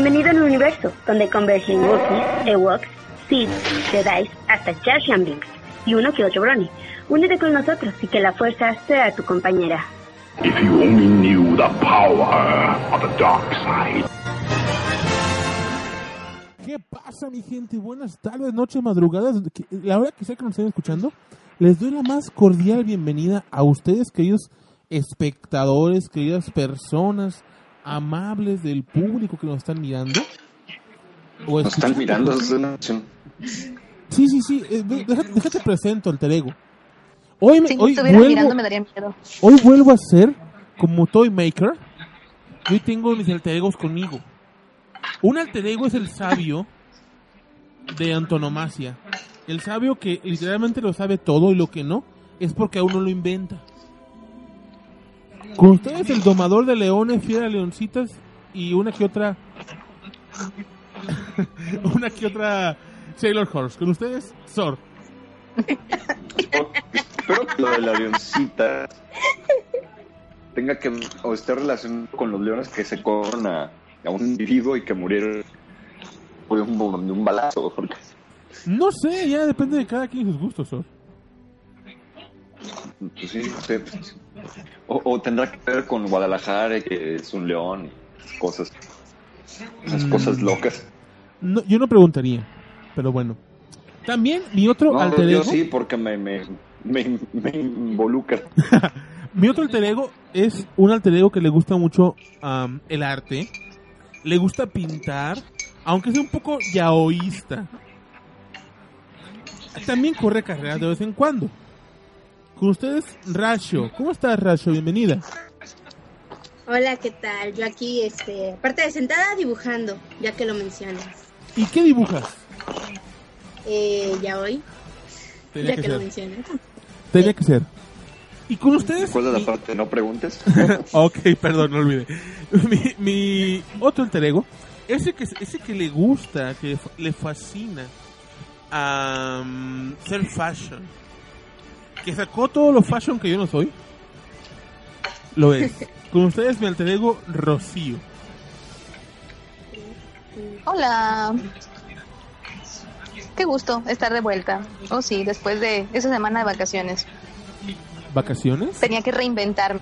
Bienvenido al universo, donde convergen Wookiees, Ewoks, Sith, Jedi, hasta Jar Jar Binks y uno que otro Brony. Únete con nosotros y que la fuerza sea tu compañera. If you only knew the power of the dark side. ¿Qué pasa, mi gente? Buenas tardes, noches, madrugadas. La hora que sea que nos estén escuchando, les doy la más cordial bienvenida a ustedes, queridos espectadores, queridas personas amables del público que nos están mirando. O Nos están mirando. Sí, sí, sí. eh, déjate presento, alter ego. Hoy, me, Si hoy, vuelvo, mirando me daría miedo. hoy vuelvo a ser como Toy Maker. y Hoy tengo mis alter egos conmigo. Un alter ego es el sabio de antonomasia. El sabio que literalmente lo sabe todo y lo que no es porque aún no lo inventa. Con ustedes el domador de leones, fiera leoncitas y una que otra... una que otra Sailor Horse. Con ustedes, Sor. Espero que lo de la avioncita tenga que o esté relacionado con los leones que se corren a, a un individuo y que murieron por un, de un balazo. Porque No sé, ya depende de cada quien y sus gustos, Sor. pues sí, sé, pues, o, o tendrá que ver con Guadalajara, que es un león, cosas, esas Mm. cosas locas. No, yo no preguntaría, pero bueno. También mi otro No, alter yo ego, sí, porque me, me, me, me involucra. mi otro alter ego es un alter ego que le gusta mucho el arte, le gusta pintar, aunque sea un poco yaoísta. También corre carreras de vez en cuando. Con ustedes, Rasho. ¿Cómo estás, Rasho? Bienvenida. Hola, ¿qué tal? Yo aquí, este, aparte de sentada, dibujando, ya que lo mencionas. ¿Y qué dibujas? Eh, ya hoy, Tenía ya que que, lo ser. mencionas. Tenía que ser. Y con ustedes... ¿Cuál es la parte? No preguntes. Ok, perdón, no olvidé. Mi, mi otro alter ego, ese que, ese que le gusta, que le fascina am, ser fashion, que sacó todo lo fashion que yo no soy, lo es. Con ustedes mi alter ego, Rocío. Hola. Qué gusto estar de vuelta. Oh, sí, después de esa semana de vacaciones. ¿Vacaciones? Tenía que reinventarme.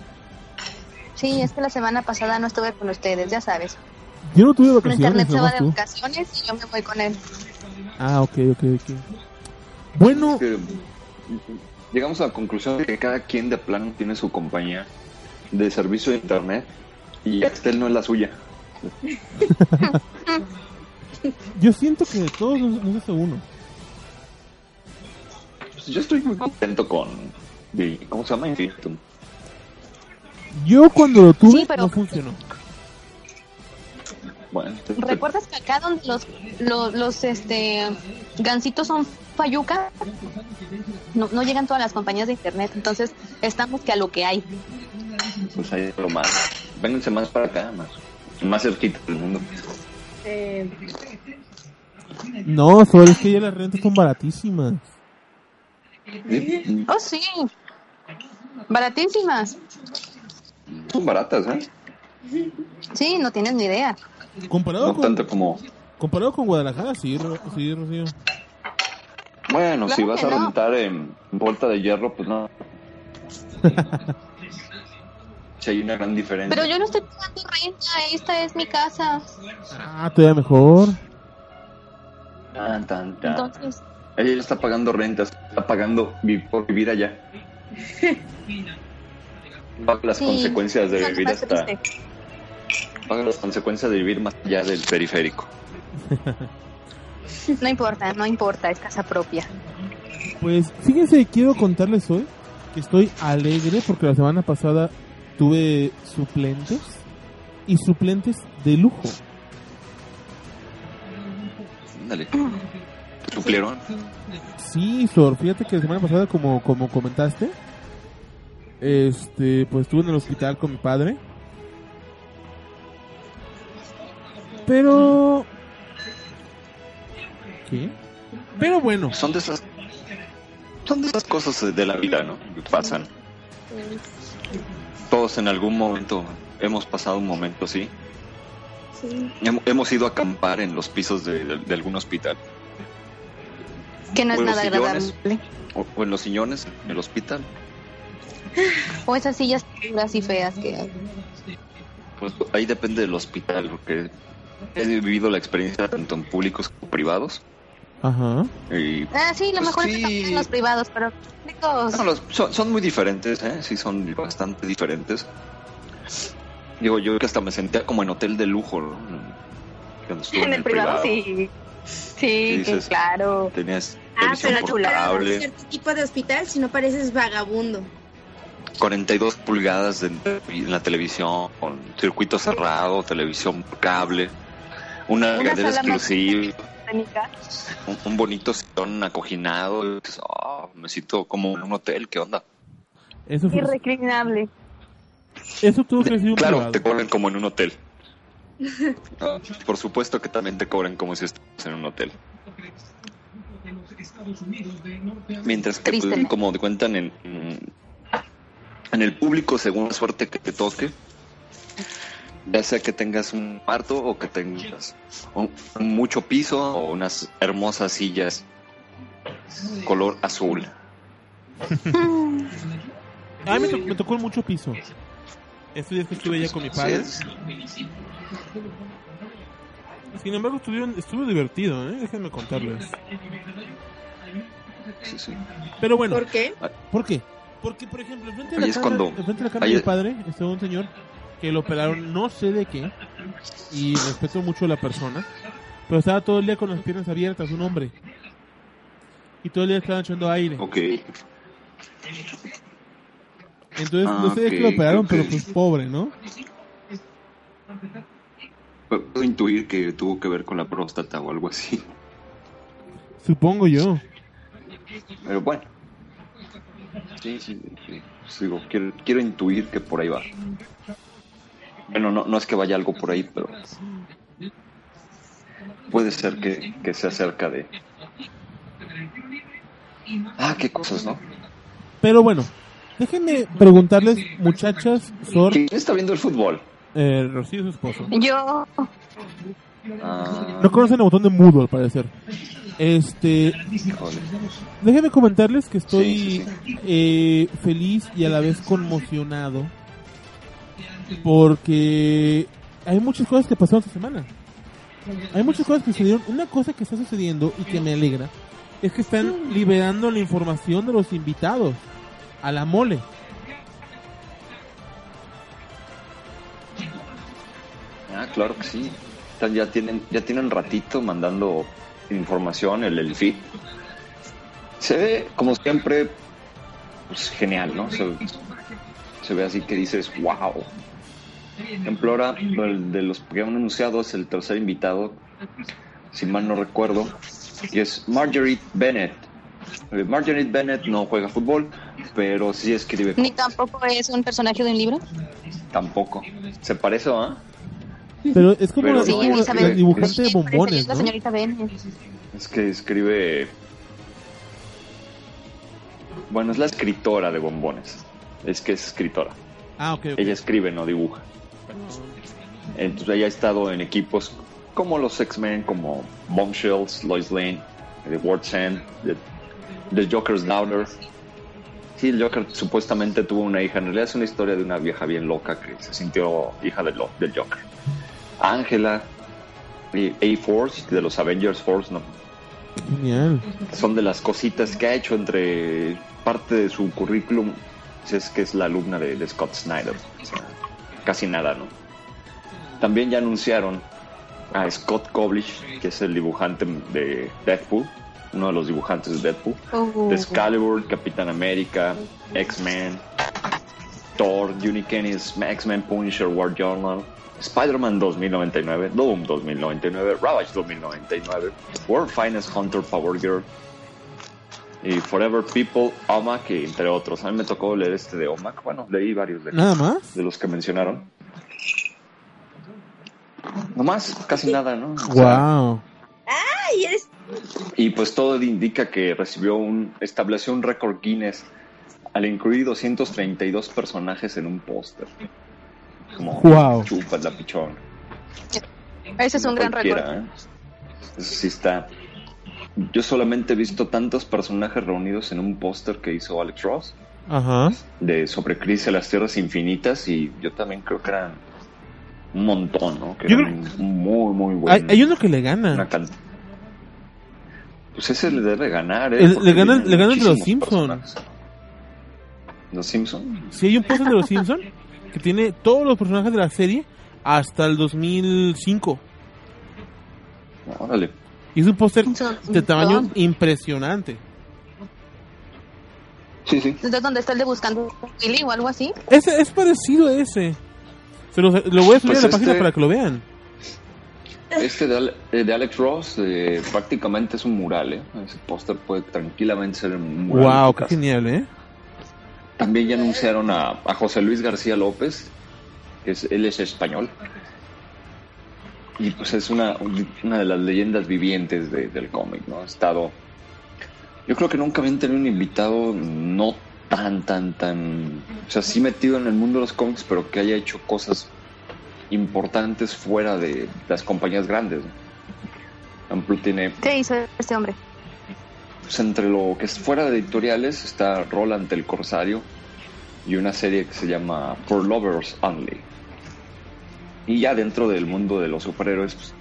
Sí, es que la semana pasada no estuve con ustedes, ya sabes. Yo no tuve vacaciones, internet se va de tú. vacaciones y yo me voy con él. Ah, ok, ok, ok. Bueno, que llegamos a la conclusión de que cada quien de plano tiene su compañía de servicio de internet y Excel no es la suya. yo siento que de todos nos, nos hace uno. Pues yo estoy muy contento con ¿cómo se llama? Infinitum. Yo cuando lo tuve Sí, pero- no funcionó. Bueno, ¿Recuerdas que acá donde los, los, los, este, gansitos son fayuca? No, no llegan todas las compañías de internet, entonces estamos que a lo que hay. pues ahí lo más. Vénganse más para acá, más, más cerquita del mundo. Eh, No, Sol, es que ya las rentas son baratísimas. Sí, Oh, sí. Baratísimas. Son baratas, ¿eh? Sí, no tienes ni idea. Comparado No con, tanto como. comparado con Guadalajara, sí, sí, Rocío. Bueno, si vas a no. rentar en Vuelta de Hierro, pues no. Si hay una gran diferencia. Pero yo no estoy pagando renta, esta es mi casa. Ah, todavía mejor. Tan, tan, tan. Entonces, Ella ya está pagando rentas, está pagando por vivir allá. Las sí, consecuencias de vivir hasta. triste. Paga las consecuencias de vivir más allá del periférico. No importa, no importa, es casa propia. Pues fíjense, quiero contarles hoy que estoy alegre porque la semana pasada tuve suplentes y suplentes de lujo. Ándale. ¿Suplieron? Sí, Sor, fíjate que la semana pasada, como, como comentaste, este, pues estuve en el hospital con mi padre. Pero... ¿Qué? Pero bueno, Son de esas. Son de esas cosas de la vida, ¿no? Que pasan. Todos en algún momento hemos pasado un momento así. Sí. Hem- Hemos ido a acampar en los pisos de, de- de algún hospital. Que no es en nada sillones. agradable. O, o en los sillones del hospital. O esas sillas duras y feas que hay. Pues ahí depende del hospital, porque he vivido la experiencia tanto en públicos como privados. Ajá. Y Ah, sí, lo Pues mejor es sí. que también en los privados, pero No, los- son, son muy diferentes, ¿eh? Sí, son bastante diferentes. Digo, yo que hasta me sentía como en hotel de lujo, ¿no? Cuando estuve en el privado, sí. Sí, que dices- claro. Tenías Ah, pero comparado a portable, cierto tipo de hospital, si no pareces vagabundo. 42 pulgadas de- en la televisión, con circuito cerrado, televisión por cable, una Una sala exclusiva, un, un bonito sillón acoginado. "Ah, me siento como en un hotel, ¿qué onda? Eso, fue, Irreclinable. eso tuvo que decir un Claro, privado. te cobran como en un hotel. Ah, Por supuesto que también te cobran como si estuvieras en un hotel. Mientras que, pues, como te cuentan en, en el público, según la suerte que te toque, ya sea que tengas un cuarto o que tengas un, un mucho piso o unas hermosas sillas color azul. A mí me, to- me tocó mucho piso. Estos días que estuve allá con mi padre. Sí, Sin embargo, estuvieron, estuvo divertido, ¿eh? Déjenme contarles. sí, sí. Pero bueno, ¿Por qué? ¿por qué? Porque, por ejemplo, enfrente de la es cama, cuando- enfrente de la cama de mi es- padre estaba un señor que lo operaron no sé de qué. Y respeto mucho a la persona. Pero estaba todo el día con las piernas abiertas, un hombre. Y todo el día estaba echando aire. Ok. Entonces, Ah, no sé de qué lo operaron, ok. pero pues pobre, ¿no? Puedo intuir que tuvo que ver con la próstata o algo así. Supongo yo. Pero bueno. Sí, sí, sí. Pues digo, quiero, quiero intuir que por ahí va. Bueno, no, no es que vaya algo por ahí, pero puede ser que, que sea cerca de... Ah, qué cosas, ¿no? Pero bueno, déjenme preguntarles, muchachas, Sor, ¿Quién está viendo el fútbol? eh, Rocío, su esposo. Yo, Ah, No conocen el botón de mudo, al parecer. Este, déjenme comentarles que estoy Sí, sí, eh, feliz y a la vez conmocionado porque hay muchas cosas que pasaron esta semana. Hay muchas cosas que sucedieron. Una cosa que está sucediendo y que me alegra es que están liberando la información de los invitados a la mole. Ah, claro que sí. Ya tienen, ya tienen ratito mandando información, el, el feed. Se ve, como siempre, pues genial, ¿no? Se, se ve así que dices, wow. Ejemplo, ahora, el de los que han anunciado es el tercer invitado, si mal no recuerdo, y es Marjorie Bennett. Eh, Marjorie Bennett no juega fútbol, pero sí escribe ni tampoco es un personaje de un libro. tampoco. ¿Se parece, ah? Pero es como, Pero es no, como Elizabeth, el dibujante de Sí, bombones, es la ¿no? señorita Bennett. Es que escribe. Bueno, es la escritora de bombones. Es que es escritora. Ah, ok, ok. Ella escribe, no dibuja. Entonces ella ha estado en equipos como los X-Men, como Bombshells, Lois Lane, The World's End, The, The Joker's Daughter. Sí, el Joker supuestamente tuvo una hija. En realidad es una historia de una vieja bien loca que se sintió hija del, Joker. Ángela, y A-Force, de los Avengers Force, no, Genial. son de las cositas que ha hecho entre parte de su currículum si es que es la alumna de, de Scott Snyder O sea, casi nada no también ya anunciaron a Scott Koblish que es el dibujante de Deadpool uno de los dibujantes de Deadpool. Uh, de Excalibur, Capitán América X-Men Thor, Unikennis, X-Men Punisher, War Journal Spider-Man 2099, Doom 2099, Ravage 2099, World Finest Hunter Power Girl y Forever People, OMAC, y entre otros. A mí me tocó leer este de OMAC. Bueno, leí varios de, Nada más. de los que mencionaron. No más, casi nada, ¿no? O sea, Wow. Ay, eres y pues todo indica que recibió un, estableció un récord Guinness al incluir 232 personajes en un póster. Como Wow. chupas la pichón. Ese es un No gran récord. ¿eh? Eso sí está. Yo solamente he visto tantos personajes reunidos en un póster que hizo Alex Ross Ajá. de sobre Crisis de las Tierras Infinitas y yo también creo que eran un montón, ¿no? Que Yo eran muy, muy buenos. hay uno que le gana. can- Pues ese le debe ganar, ¿eh? El- le ganan- le ganan de los muchísimos Simpson. personajes. ¿Los Simpson? Sí, hay un póster de los Simpsons que tiene todos los personajes de la serie hasta el 2005. Órale. Y es un póster de tamaño impresionante. Sí, sí. Entonces, ¿dónde está el de buscando Willy o algo así? Ese es parecido a ese. Se los- lo voy a subir Pues a la página este- para que lo vean. Este de, Ale- eh, de Alex Ross eh, prácticamente es un mural, ¿eh? Ese póster puede tranquilamente ser un mural. Wow, qué casa. genial, ¿eh? También ya anunciaron a, a José Luis García López, que es, él es español. Y pues es una, una de las leyendas vivientes de- del cómic, ¿no? Ha estado... Yo creo que nunca habían tenido un invitado no tan, tan, tan... O sea, sí metido en el mundo de los cómics, pero que haya hecho cosas importantes fuera de las compañías grandes. ejemplo, tiene ¿Qué hizo este hombre? pues entre lo que es fuera de editoriales está Roland el Corsario y una serie que se llama For Lovers Only. Y ya dentro del mundo de los superhéroes pues,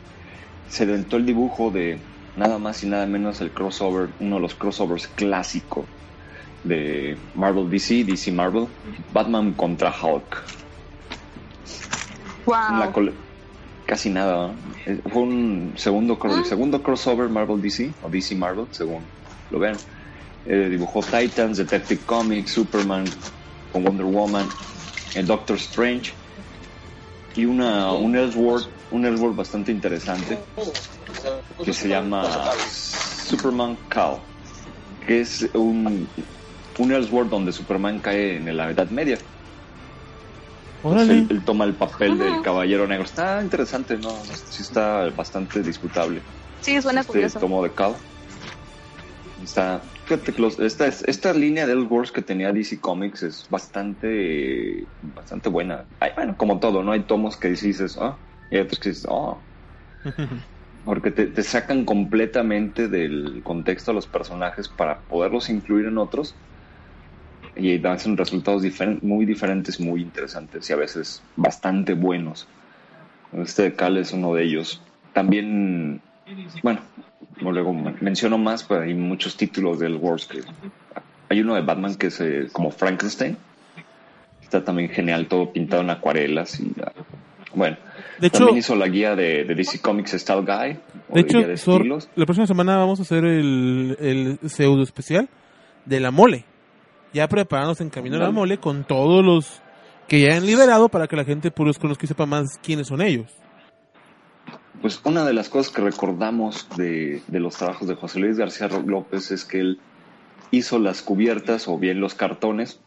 se inventó el dibujo de nada más y nada menos el crossover, uno de los crossovers clásicos de Marvel DC, DC Marvel, Batman contra Hulk. Wow. casi nada. ¿no? Eh, Fue un segundo, cro- Ah. segundo crossover Marvel DC, o DC Marvel, según lo vean. Eh, dibujó Titans, Detective Comics, Superman con Wonder Woman, el Doctor Strange y una, un Elseworld, un Elseworld bastante interesante que se llama Superman Cal, que es un, un Elseworld donde Superman cae en la Edad Media. Entonces, él, él toma el papel del caballero negro. Está interesante, ¿no? Sí está bastante disputable. Sí, suena Este curioso. tomo de Cal. Está... Fíjate que los- esta, esta línea de Elseworlds que tenía DC Comics es bastante bastante buena. Ay, bueno, como todo, ¿no? Hay tomos que dices, ah, y hay otros que dices, oh. Porque te, te sacan completamente del contexto a los personajes para poderlos incluir en otros y hacen resultados muy diferentes, muy interesantes y a veces bastante buenos. Este de Cal es uno de ellos. También, bueno, como luego men- menciono más, pero hay muchos títulos del Wars que hay uno de Batman que es eh, como Frankenstein. Está también genial, todo pintado en acuarelas y bueno. De hecho, también hizo la guía de, de DC Comics Style Guy. de hecho de Sor, la próxima semana vamos a hacer el, el pseudo especial de la mole. Ya prepararnos en camino a la mole con todos los que ya han liberado para que la gente pues conozca y sepa más quiénes son ellos. Pues una de las cosas que recordamos de, los trabajos de José Luis García López es que él hizo las cubiertas o bien los cartones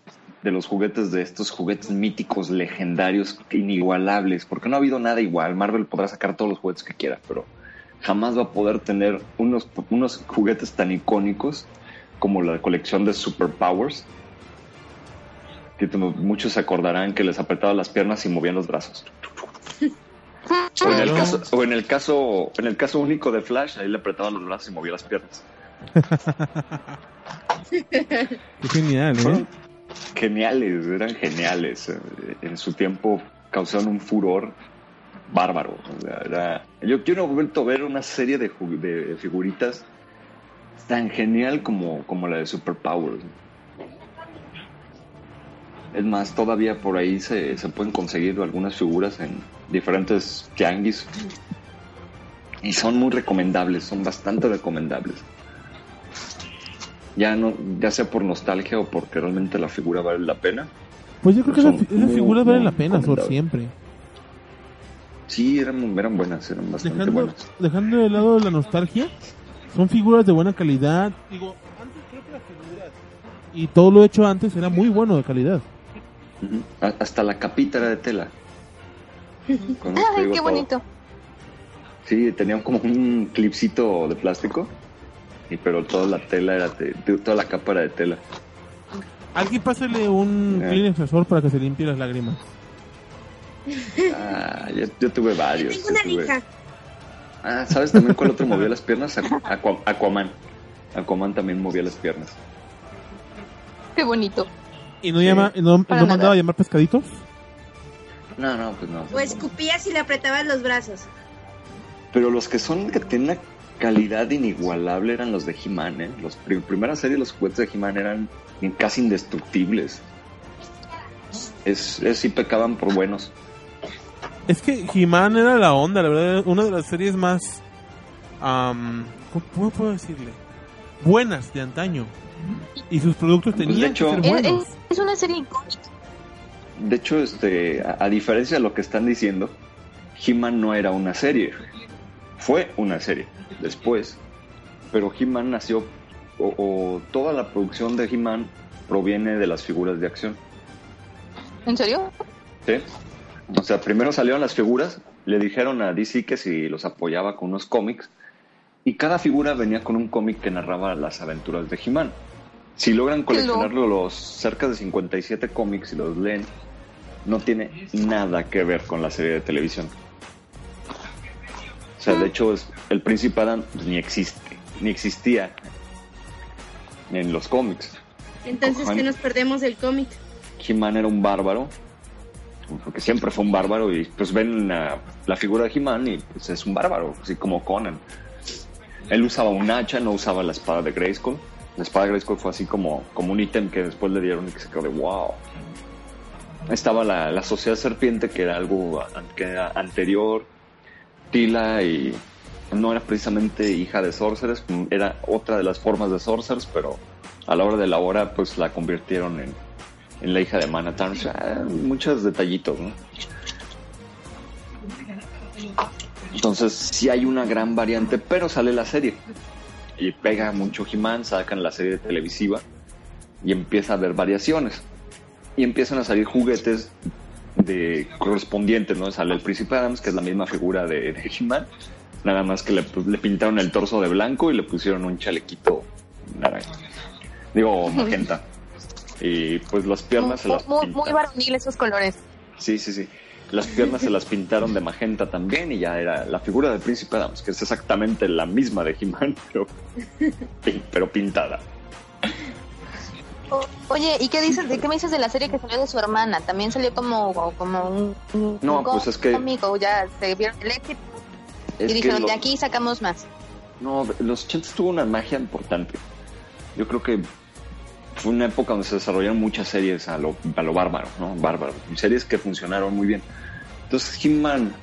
de los juguetes de estos juguetes míticos, legendarios, inigualables, porque no ha habido nada igual. Marvel podrá sacar todos los juguetes que quiera, pero jamás va a poder tener unos, unos juguetes tan icónicos como la colección de Superpowers, que muchos se acordarán que les apretaba las piernas y movían los brazos. O en, el caso, o en el caso, en el caso único de Flash, ahí le apretaban los brazos y movía las piernas. Qué genial, ¿eh? Geniales, eran geniales. En su tiempo causaron un furor bárbaro. o sea, era- yo, he vuelto a ver una serie de, de figuritas tan genial como, como la de Superpowers. Es más, todavía por ahí se, se pueden conseguir algunas figuras en diferentes tianguis. Y son muy recomendables, son bastante recomendables. Ya no, ya sea por nostalgia o porque realmente la figura vale la pena. Pues yo creo que esas, figuras valen la pena, Sor, recomendables. siempre. Sí, eran, eran buenas, eran bastante Dejando, buenas. dejando de lado la nostalgia, son figuras de buena calidad. Digo, antes creo que las figuras y todo lo hecho antes era muy bueno de calidad. Hasta la capita era de tela. Con Ay, digo qué todo. bonito. Sí, tenían como un clipcito de plástico. Y pero toda la tela era de, de- toda la capa era de tela. Alguien pásale un Eh. Para que se limpie las lágrimas. Ah, yo, yo tuve varios. Tengo una tuve- lija. Ah, ¿sabes también cuál otro movía las piernas? Aqu- Aqua- Aquaman. Aquaman también movía las piernas. Qué bonito. ¿Y no, llama, no, no mandaba a llamar pescaditos? No, no, pues no. O escupías y le apretabas los brazos. Pero los que son que tienen una calidad inigualable eran los de He-Man, ¿eh? Los prim- primera serie los juguetes de He-Man eran casi indestructibles. Es, es sí pecaban por buenos. Es que He-Man era la onda, la verdad, una de las series más... ¿cómo, cómo puedo decirle? Buenas de antaño. Y sus productos Pues, de tenían hecho- que ser Es, buenos. es- es una serie icónica. De hecho, este, a, a diferencia de lo que están diciendo, He-Man no era una serie. Fue una serie después. Pero He-Man nació, o, o toda la producción de He-Man proviene de las figuras de acción. ¿En serio? ¿sí? O sea, primero salieron las figuras, le dijeron a DC que si los apoyaba con unos cómics, y cada figura venía con un cómic que narraba las aventuras de He-Man. Si logran coleccionarlo los cerca de 57 cómics y los leen, no tiene nada que ver con la serie de televisión. O sea, de hecho, es- el Príncipe Adam pues, ni existe, ni existía en los cómics. Entonces. ¿qué nos perdemos del cómic? He-Man era un bárbaro, porque siempre fue un bárbaro, y pues ven la, la figura de He-Man y pues es un bárbaro, así como Conan. Él usaba un hacha, no usaba la espada de Grayskull. La espada de Grayskull fue así como, como un ítem que después le dieron y que se quedó de wow. Estaba la, la sociedad serpiente, que era algo que era anterior. Tila y no era precisamente hija de Sorcerers, era otra de las formas de Sorcerers, pero a la hora de la hora pues la convirtieron en, en la hija de Manhattan. O sea, muchos detallitos, ¿no? Entonces sí hay una gran variante, pero sale la serie. Y pega mucho He-Man, sacan la serie televisiva y empieza a haber variaciones. Y empiezan a salir juguetes de correspondientes, ¿no? Sale el Príncipe Adams, que es la misma figura de, de He-Man, nada más que le, le pintaron el torso de blanco y le pusieron un chalequito naranja. Digo, magenta. Y pues las piernas se Muy, las muy, muy varonil esos colores. Sí, sí, sí. Las piernas se las pintaron de magenta también y ya era la figura del príncipe Adams, que es exactamente la misma de He-Man, pero, pero pintada. O- Oye, ¿y qué dices? ¿De qué me dices de la serie que salió de su hermana? También salió como, como un, un No, pues es que- cómic, o ya se vieron el éxito y dijeron, lo- de aquí sacamos más. No, los 80 tuvo una magia importante. Yo creo que fue una época donde se desarrollaron muchas series a lo, a lo bárbaro, ¿no? Bárbaro. Series que funcionaron muy bien. Entonces, He-Man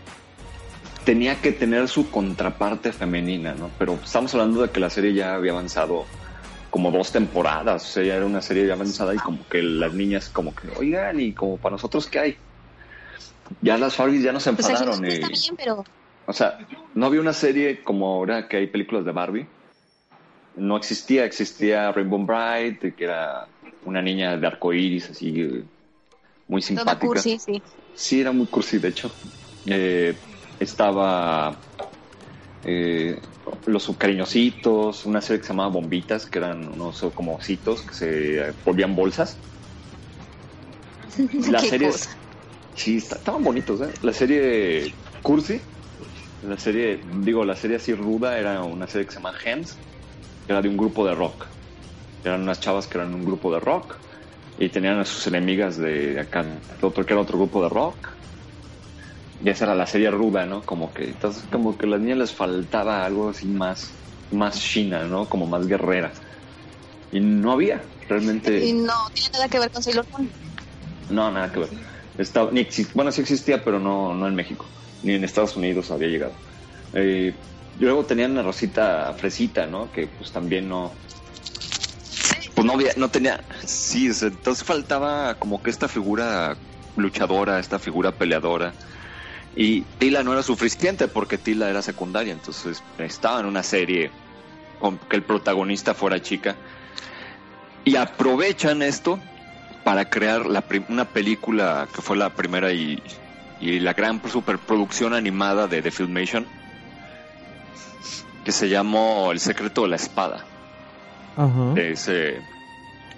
tenía que tener su contraparte femenina, ¿no? Pero estamos hablando de que la serie ya había avanzado como dos temporadas, o sea, ya era una serie ya avanzada y como que las niñas como que, oigan, y como para nosotros, ¿qué hay? Ya las Farbies ya no se Pues enfadaron. está y- bien, pero o sea, no había una serie como ahora que hay películas de Barbie. No existía, existía Rainbow Bright, que era una niña de arcoíris, así, eh, muy toda simpática. cursi, sí. Sí, era muy cursi, de hecho. Eh, estaba eh, Los Cariñositos, una serie que se llamaba Bombitas, que eran unos como ositos que se volvían bolsas. La Qué serie cosa. Sí, estaban bonitos, ¿eh? La serie Cursi, la serie, digo, la serie así ruda era una serie que se llama Hands, que era de un grupo de rock. Eran unas chavas que eran un grupo de rock y tenían a sus enemigas de acá, otro que era otro grupo de rock. Y esa era la serie ruda, ¿no? Como que, entonces, como que a las niñas les faltaba algo así más, más china, ¿no? Como más guerrera. Y no había, realmente. Y no tiene nada que ver con Sailor Moon. No, nada que ver. Estaba, ni bueno, sí existía, pero no, no en México. Ni en Estados Unidos había llegado. Eh, y luego tenían una Rosita Fresita, ¿no? Que pues también no... Pues no había, no tenía... Sí, entonces faltaba como que esta figura luchadora, esta figura peleadora. Y Tila no era suficiente porque Tila era secundaria, entonces estaba en una serie con que el protagonista fuera chica. Y aprovechan esto para crear la una película que fue la primera y, y la gran superproducción animada de, de Filmation que se llamó El secreto de la espada. Ajá. Ese,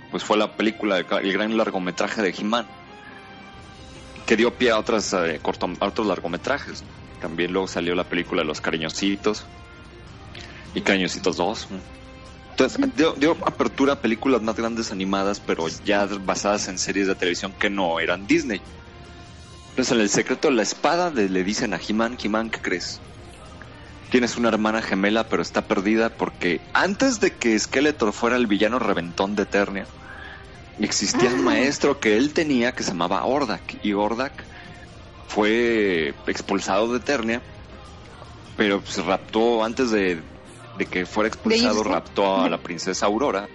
pues fue la película, de el gran largometraje de He-Man que dio pie a, otras, eh, corto- a otros largometrajes. También luego salió la película Los Cariñositos y Cariñositos 2. Entonces, dio, dio apertura a películas más grandes animadas, pero ya basadas en series de televisión que no eran Disney. Entonces, en El secreto de la espada de- le dicen a He-Man, He-Man, ¿qué crees? Tienes una hermana gemela, pero está perdida porque antes de que Skeletor fuera el villano reventón de Eternia, existía un maestro que él tenía que se llamaba Ordak. Y Ordak fue expulsado de Eternia, pero se raptó antes de, de que fuera expulsado, raptó a la princesa Aurora.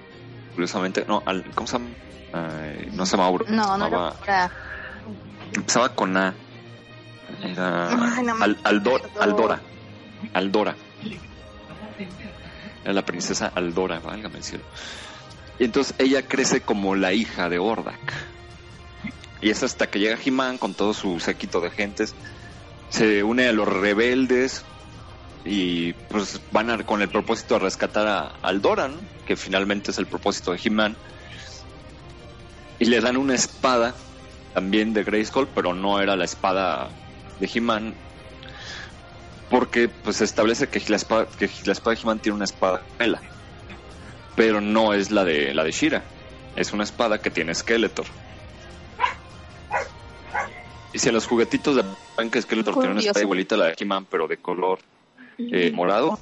Curiosamente, no, al- ¿cómo se llama? Ay, no se llama Aurora. No, se no llamaba- era. Empezaba con A. Era Ay, no Al-. Aldora. Aldora. Era la princesa Aldora, válgame el cielo. Y entonces ella crece como la hija de Ordak. Y es hasta que llega He-Man con todo su séquito de gentes. Se une a los rebeldes. Y pues van a- con el propósito de rescatar a Aldora, ¿no? que finalmente es el propósito de He-Man. Y le dan una espada también de Grayskull, pero no era la espada de He-Man. Porque pues se establece que la espada, que la espada de He-Man tiene una espada gemela. Pero no es la de la de Shira. Es una espada que tiene Skeletor. Y si en los juguetitos de que Skeletor tiene una espada igualita a la de He-Man, pero de color eh, morado,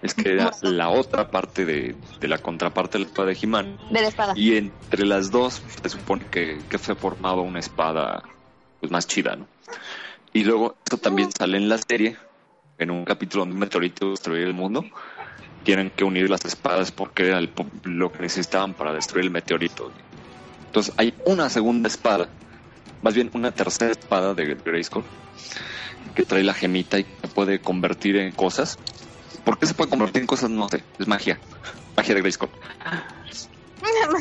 es que era la otra parte de, de la contraparte de la espada de He-Man. De la espada. Y entre las dos se supone que, que se formaba una espada pues más chida, ¿no? Y luego esto también sale en la serie, en un capítulo donde un meteorito destruir el mundo. Tienen que unir las espadas porque era el lo que necesitaban para destruir el meteorito. Entonces hay una segunda espada, más bien una tercera espada de Grayskull, que trae la gemita y se puede convertir en cosas. ¿Por qué se puede convertir en cosas? No sé, es magia. Magia de Grayskull.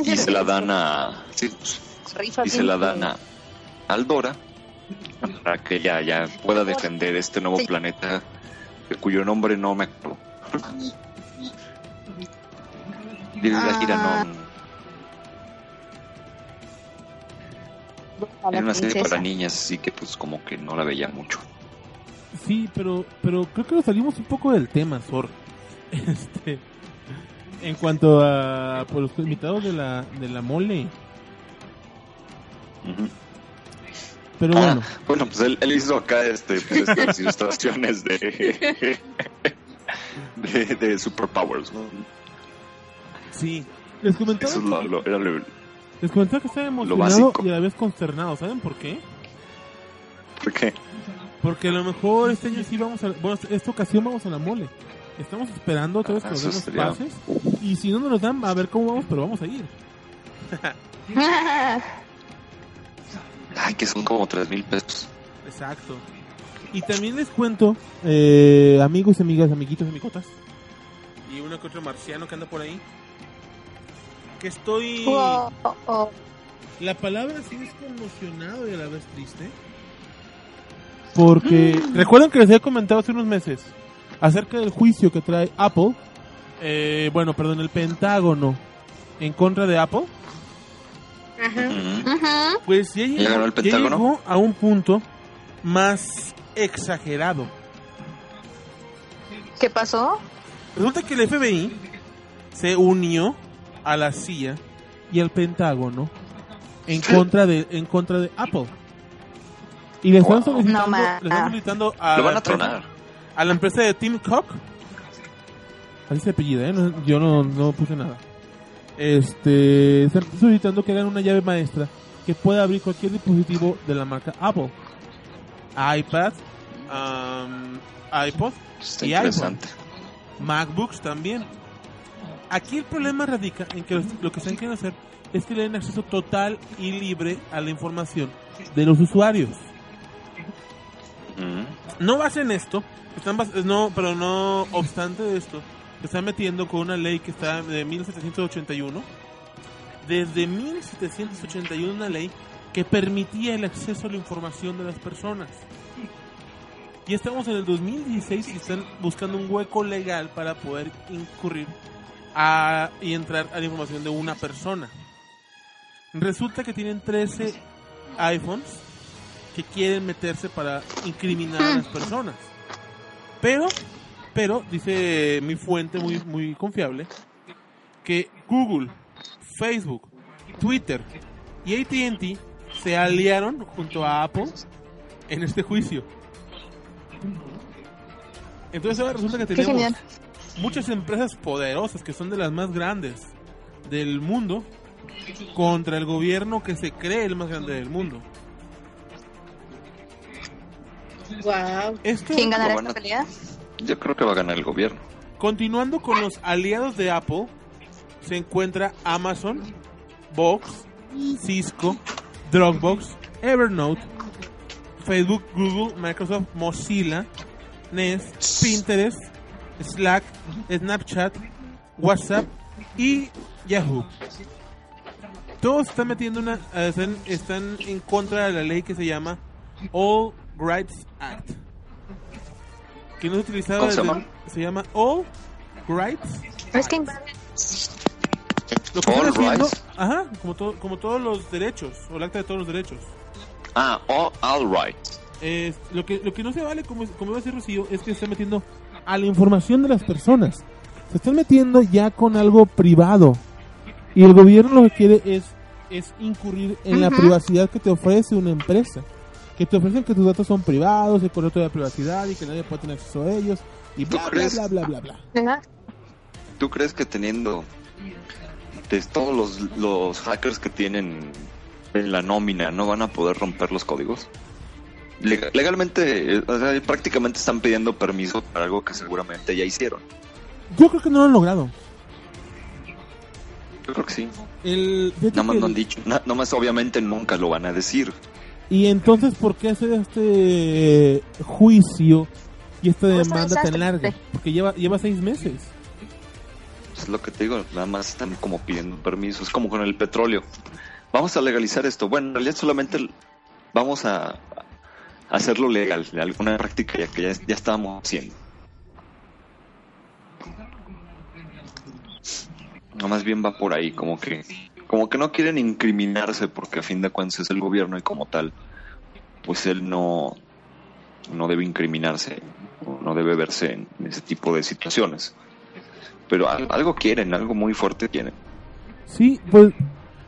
Y se la dan a... sí, y se la dan a Aldora para que ella ya pueda defender este nuevo Sí. planeta de cuyo nombre no me acuerdo. La gira Ah. no A la era una serie princesa. para niñas, así que pues como que no la veía mucho. Sí, pero, pero creo que nos salimos un poco del tema, Sor. Este, en cuanto a pues, los invitados de la, de la mole. Ujú. Pero Ah, bueno, bueno, pues él, él hizo acá este, pues, estas ilustraciones de, de, de superpowers, ¿no? sí. Les comentaba, Eso es lo, lo- era lo- les comentaba que estaba emocionado y a la vez consternado. ¿Saben por qué? ¿por qué? Porque a lo mejor este año sí vamos a... Bueno, esta ocasión vamos a la mole. Estamos esperando otra vez que nos den los pases. Y si no nos los dan, a ver cómo vamos, pero vamos a ir. Ay, que son como tres mil pesos. Exacto. Y también les cuento, eh, amigos, amigas, amiguitos, amigotas, y uno que otro marciano que anda por ahí, que estoy... Oh, oh, oh. La palabra sí es conmocionado y a la vez triste. Porque, recuerdan que les había comentado hace unos meses acerca del juicio que trae Apple, eh, bueno, perdón, el Pentágono en contra de Apple. Ajá. Pues ya ¿Ya llegó, el ya Pentágono? llegó a un punto más exagerado. ¿Qué pasó? Resulta que el FBI se unió a la CIA y al Pentágono en contra de en contra de Apple. Y le están solicitando, No, le están solicitando a, Lo van la a empresa- tronar. a la empresa de Tim Cook. Así se apellida, ¿eh? No- yo no, no puse nada. Este, están solicitando que hagan una llave maestra que pueda abrir cualquier dispositivo de la marca Apple. iPad, um, iPod, Está Y interesante. MacBooks también. Aquí el problema radica en que lo que están queriendo hacer es que le den acceso total y libre a la información de los usuarios. No hacen esto, están bas- no, pero no obstante de esto, se están metiendo con una ley que está de 1781. Desde 1781 una ley que permitía el acceso a la información de las personas. Y estamos en el 2016 y están buscando un hueco legal para poder incurrir a, y entrar a la información de una persona. Resulta que tienen 13 iPhones que quieren meterse para incriminar a las personas. Pero, pero, dice mi fuente muy, muy confiable, que Google, Facebook, Twitter y ATT se aliaron junto a Apple en este juicio. Entonces ahora resulta que tenemos muchas empresas poderosas que son de las más grandes del mundo contra el gobierno que se cree el más grande del mundo. Wow. Esto, ¿Quién ganará esta pelea? Yo creo que va a ganar el gobierno. continuando con los aliados de Apple, se encuentra Amazon, Box, Cisco, Dropbox, Evernote, Facebook, Google, Microsoft, Mozilla, Nest, Pinterest, Slack, Snapchat, WhatsApp y Yahoo. Todos están metiendo una, están, están en contra de la ley que se llama All Rights Act. Que no se utilizaba ¿Cómo se desde- llama? se llama All Rights Es que lo que All están haciendo, rights. ajá, como, to- como todos los derechos, o el acta de todos los derechos. Ah, all, all right. Es- lo, que, lo que no se vale, como, como iba a decir Rocío, es que se están metiendo a la información de las personas. Se están metiendo ya con algo privado. Y el gobierno lo que quiere es, es incurrir en la privacidad que te ofrece una empresa. Que te ofrecen que tus datos son privados, el contrato de privacidad y que nadie puede tener acceso a ellos. Y ¿Tú bla, bla, crees? bla, bla, bla, bla. ¿Tú crees que teniendo de todos los, los hackers que tienen en la nómina no van a poder romper los códigos? Leg- legalmente, eh, o sea, prácticamente están pidiendo permiso para algo que seguramente ya hicieron. Yo creo que no lo han logrado. Yo creo que sí. El, Nada más que no el- han dicho. Nada más obviamente nunca lo van a decir. Y entonces, ¿por qué hacer este eh, juicio y esta demanda tan larga? Porque lleva, lleva seis meses. Es lo que te digo, nada más están como pidiendo permiso. Es como con el petróleo. Vamos a legalizar esto. Bueno, en realidad solamente vamos a, hacerlo legal, de alguna práctica ya que ya, ya estábamos haciendo. No, más bien va por ahí, como que, como que no quieren incriminarse porque a fin de cuentas es el gobierno y como tal, pues él no, no debe incriminarse, o no debe verse en ese tipo de situaciones. Pero al- algo quieren, algo muy fuerte quieren. Sí, pues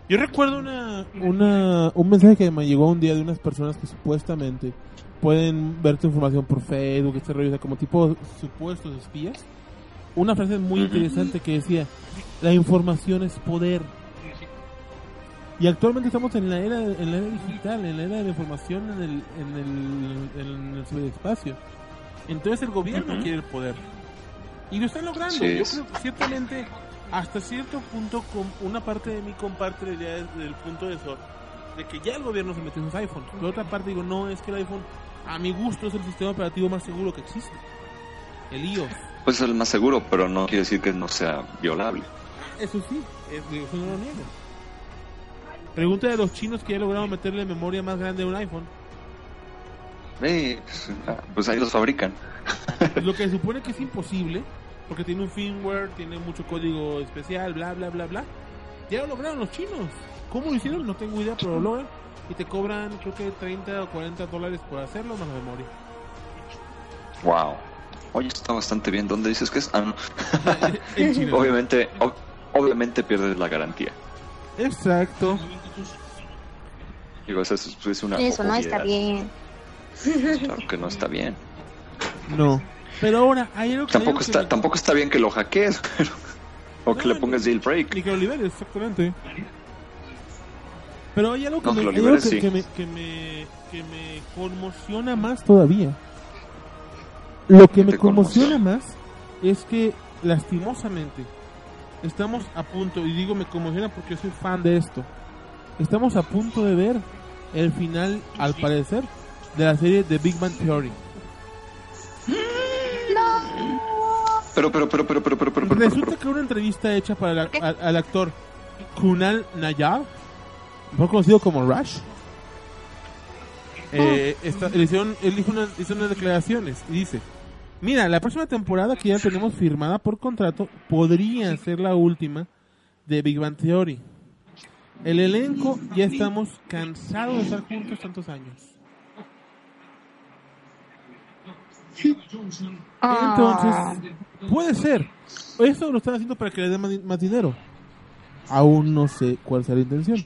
yo recuerdo una, una, un mensaje que me llegó un día de unas personas que supuestamente pueden ver tu información por Facebook, este rollo, o sea, como tipo supuestos espías. Una frase muy interesante que decía, la información es poder. Y actualmente estamos en la era, en la era digital, en la era de la información en el, en el, en el ciberespacio. Entonces el gobierno quiere el poder. Y lo están logrando. Sí, Yo creo que ciertamente, hasta cierto punto, una parte de mí comparte la idea desde el punto de eso, de que ya el gobierno se metió en sus iPhones. Por otra parte, digo, no, es que el iPhone, a mi gusto, es el sistema operativo más seguro que existe. El iOS. Pues es el más seguro, pero no quiere decir que no sea violable. Eso sí, es- eso no lo niego. Pregunta de los chinos que ya lograron meterle memoria más grande a un iPhone. Eh, pues, ah, pues ahí los fabrican. Lo que se supone que es imposible, porque tiene un firmware, tiene mucho código especial, bla, bla, bla, bla. Ya lo lograron los chinos. ¿Cómo lo hicieron? No tengo idea, pero lo logran. Y te cobran, creo que 30 o 40 dólares por hacerlo más la memoria. Wow. Oye, está bastante bien. ¿Dónde dices que es? Ah, no. en China. obviamente, ob- obviamente pierdes la garantía. Exacto. Digo, eso es, es una Eso no está bien. Claro que no está bien. No. Pero ahora, hay algo que... Tampoco hay algo que está, me- tampoco está bien que lo hackees, pero- o que No, le pongas jailbreak. Ni que lo liberes, exactamente. Pero hay algo que, No, me, que hay algo que, sí. que me, que, me, que me conmociona más todavía. Lo que me conmociona. más es que, lastimosamente, estamos a punto, y digo me conmociona porque soy fan de esto, estamos a punto de ver el final, al parecer, de la serie de Big Bang Theory. Mm, pero, pero, pero, pero, pero, pero, pero, pero Resulta que una entrevista hecha para la, a, al actor Kunal Nayar, mejor conocido como Rush, eh, mm. él, hizo unas declaraciones y dice, mira, la próxima temporada que ya tenemos firmada por contrato podría ser la última de Big Bang Theory. El elenco ya estamos cansados de estar juntos tantos años. Ah. Entonces, puede ser. Eso lo están haciendo para que le den más, dinero. Aún no sé cuál sea la intención.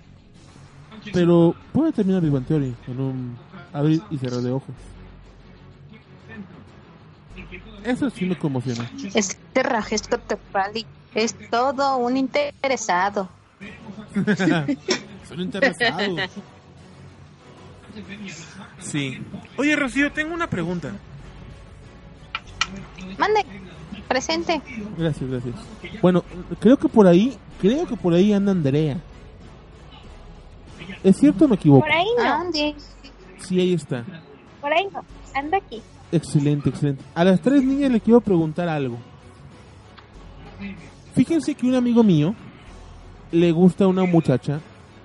Pero puede terminar Big Bang Theory en un abrir y cerrar de ojos. Eso sí me conmociona. Este Rajesh es todo un interesado. Son interesados. Sí. Oye, Rocío, tengo una pregunta. Mande, presente. Gracias, gracias. Bueno, creo que por ahí, creo que por ahí anda Andrea. ¿Es cierto o me equivoco? Por ahí no, Andy. Sí, ahí está. por ahí no. Anda aquí. Excelente, excelente. A las tres niñas le quiero preguntar algo. Fíjense que un amigo mío le gusta una muchacha,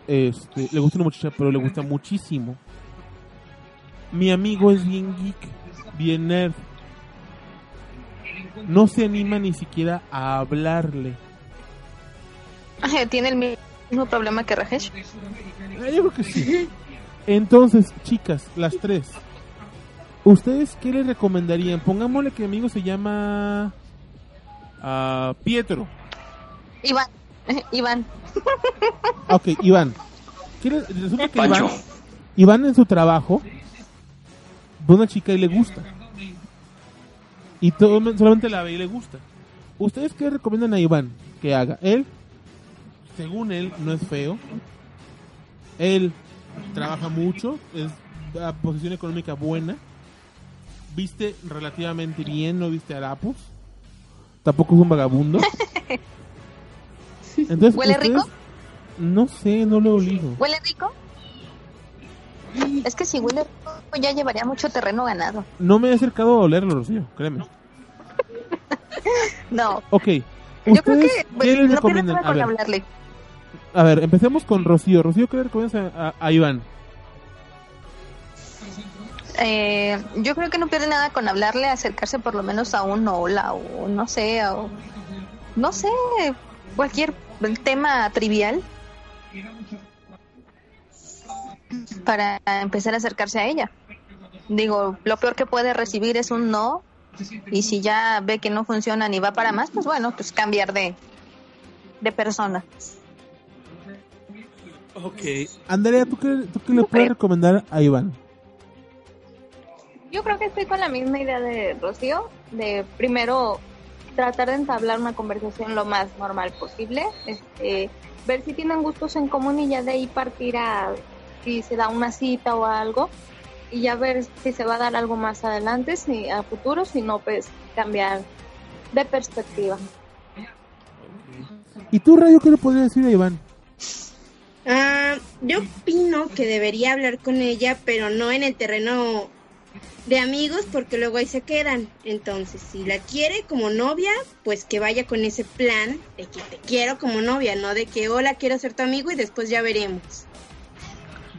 este, le gusta una muchacha, pero le gusta muchísimo. Mi amigo es bien geek, bien nerd. No se anima ni siquiera a hablarle. Tiene el mismo problema que Rajesh. Eh, Yo creo que sí. Entonces, chicas, las tres. ¿Ustedes qué le recomendarían? Pongámosle que mi amigo se llama ah, Pietro. Iván, Iván. Ah, Ok, Iván. ¿Qué le- Resulta que Iván. Iván en su trabajo ve una chica y le gusta. Y todo, solamente la ve y le gusta. ¿Ustedes qué recomiendan a Iván que haga? Él, según él, no es feo. Él trabaja mucho, es a posición económica buena. Viste relativamente bien, no viste harapos. Tampoco es un vagabundo. Entonces, ¿Huele rico? No sé, no lo he olido. ¿Huele rico? Es que si huele rico ya llevaría mucho terreno ganado. No me he acercado a olerlo, Rocío, créeme. No, Ok. yo creo ¿Ustedes que qué pues, les no pierde recomiendan? nada con ver, hablarle. a ver, empecemos con Rocío. Rocío, ¿qué le recomiendas a, a- a Iván? Eh, yo creo que no pierde nada con hablarle, acercarse por lo menos a un hola o no sé, o no sé, cualquier tema trivial para empezar a acercarse a ella. Digo, lo peor que puede recibir es un no y si ya ve que no funciona ni va para más, pues bueno, pues cambiar de, de persona. Ok. Andrea, ¿tú qué, tú qué le puedes recomendar a Iván? Yo creo que estoy con la misma idea de Rocío, de primero tratar de entablar una conversación lo más normal posible, este, ver si tienen gustos en común y ya de ahí partir a si se da una cita o algo y ya ver si se va a dar algo más adelante, si a futuro, si no, pues cambiar de perspectiva. ¿Y tú, Rayo, qué le podrías decir a Iván? Ah, yo opino que debería hablar con ella, pero no en el terreno de amigos, porque luego ahí se quedan. Entonces, si la quiere como novia, pues que vaya con ese plan de que te quiero como novia, no de que hola, quiero ser tu amigo y después ya veremos.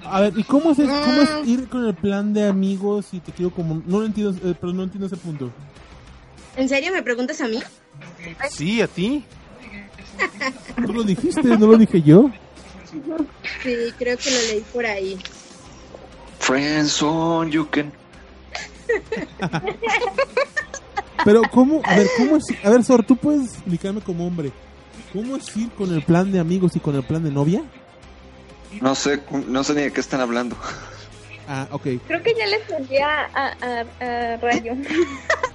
A ver, ¿y cómo es, cómo es ir con el plan de amigos y te quiero como... No lo entiendo, eh, pero no entiendo ese punto. ¿En serio me preguntas a mí? Sí, a ti. Tú lo dijiste, no lo dije yo. Sí, creo que lo leí por ahí. Friendzone, you can. Pero ¿cómo? A ver, ¿cómo es? A ver, Sor, tú puedes explicarme como hombre. ¿Cómo es ir con el plan de amigos y con el plan de novia? No sé, no sé ni de qué están hablando. Ah, ok. Creo que ya le entendí a, a, a- a Rayo.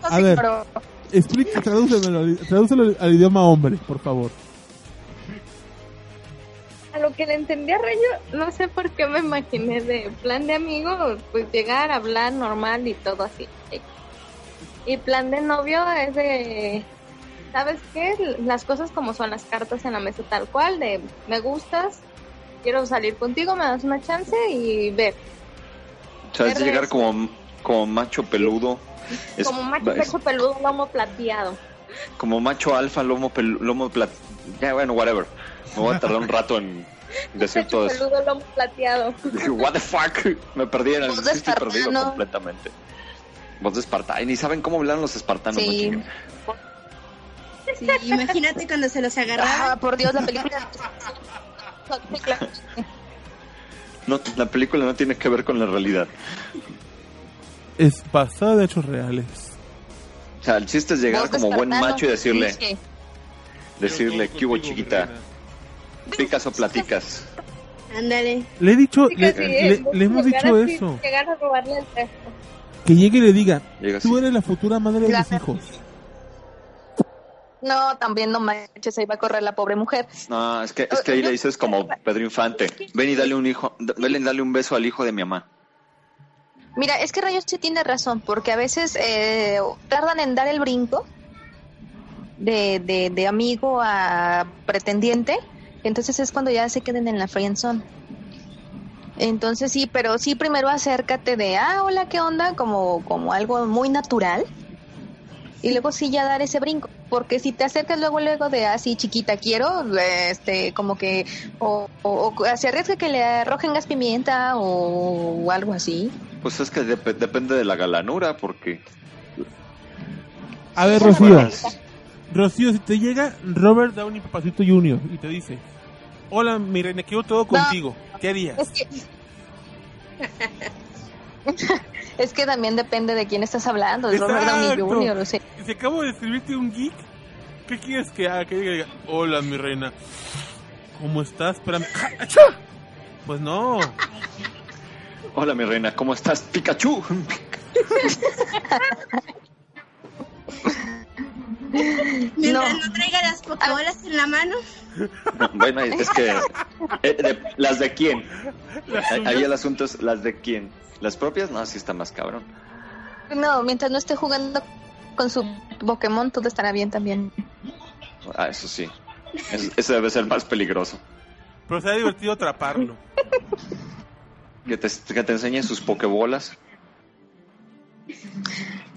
A ver, explica, tradúcelo al idioma hombre, por favor. A que le entendí a Rayo, no sé por qué me imaginé de plan de amigo, pues llegar, hablar normal y todo así. Y plan de novio es de, ¿sabes qué? Las cosas como son las cartas en la mesa tal cual, de me gustas, quiero salir contigo, me das una chance y ver. O sea, es de Verga llegar como, como macho peludo. Es- como macho es- pecho peludo, lomo plateado. como macho alfa, lomo, lomo plat... Ya, bueno, whatever. Me voy a tardar un rato en decir todo eso. peludo, lomo plateado. What the fuck? Me perdí en el... Voz de estoy perdido completamente. Voz de espartano. Y ni saben cómo hablan los espartanos, no Sí. Sí, imagínate cuando se los agarraba. Ah, por Dios, la película. No, la película no tiene que ver con la realidad. Es basada de hechos reales. sea, el chiste es llegar como buen macho y decirle, decirle, ¿qué hubo chiquita? ¿Picas o platicas? Ándale. Le he dicho, le, casi, le- le hemos dicho así, eso. Llegar a robarle el resto. Que llegue y le diga, Llega así. tú eres la futura madre de mis hijos. No, también no manches, ahí va a correr la pobre mujer. No, es que, es que ahí le dices como Pedro Infante, ven y dale un hijo, ven y dale un beso al hijo de mi mamá. Mira, es que Rayos sí tiene razón, porque a veces eh, tardan en dar el brinco de, de, de amigo a pretendiente, entonces es cuando ya se queden en la friendzone. Entonces sí, pero sí primero acércate de, ah, hola, ¿qué onda? Como, como algo muy natural. Y luego sí ya dar ese brinco, porque si te acercas luego, luego de, ah, sí, chiquita, quiero, este, como que, o, o, o se arriesga que le arrojen gas pimienta o, o algo así. Pues es que dep- depende de la galanura, porque... A ver, Rocío. Rocío, si te llega Robert Downey Papacito Jr. y te dice, hola, mi reina, quiero todo contigo. ¿Qué harías? Es que... es que también depende de quién estás hablando, de Robert Downey Exacto. Jr., o sea, Si acabo de escribirte un geek, ¿qué quieres que haga? Que diga, hola, mi reina. ¿Cómo estás? Espérame. Pues no. Hola mi reina, ¿cómo estás? Pikachu. Mientras No. no, traiga las pokebolas en la mano. bueno, es que... eh, de- ¿Las de quién? Las Ahí el asunto es, ¿las de quién? ¿Las propias? No, sí está más cabrón. no, mientras no esté jugando con su Pokémon, todo estará bien también. Ah, eso sí. Es- ese debe ser más peligroso. Pero será divertido atraparlo. Que te, que te enseñe sus pokebolas.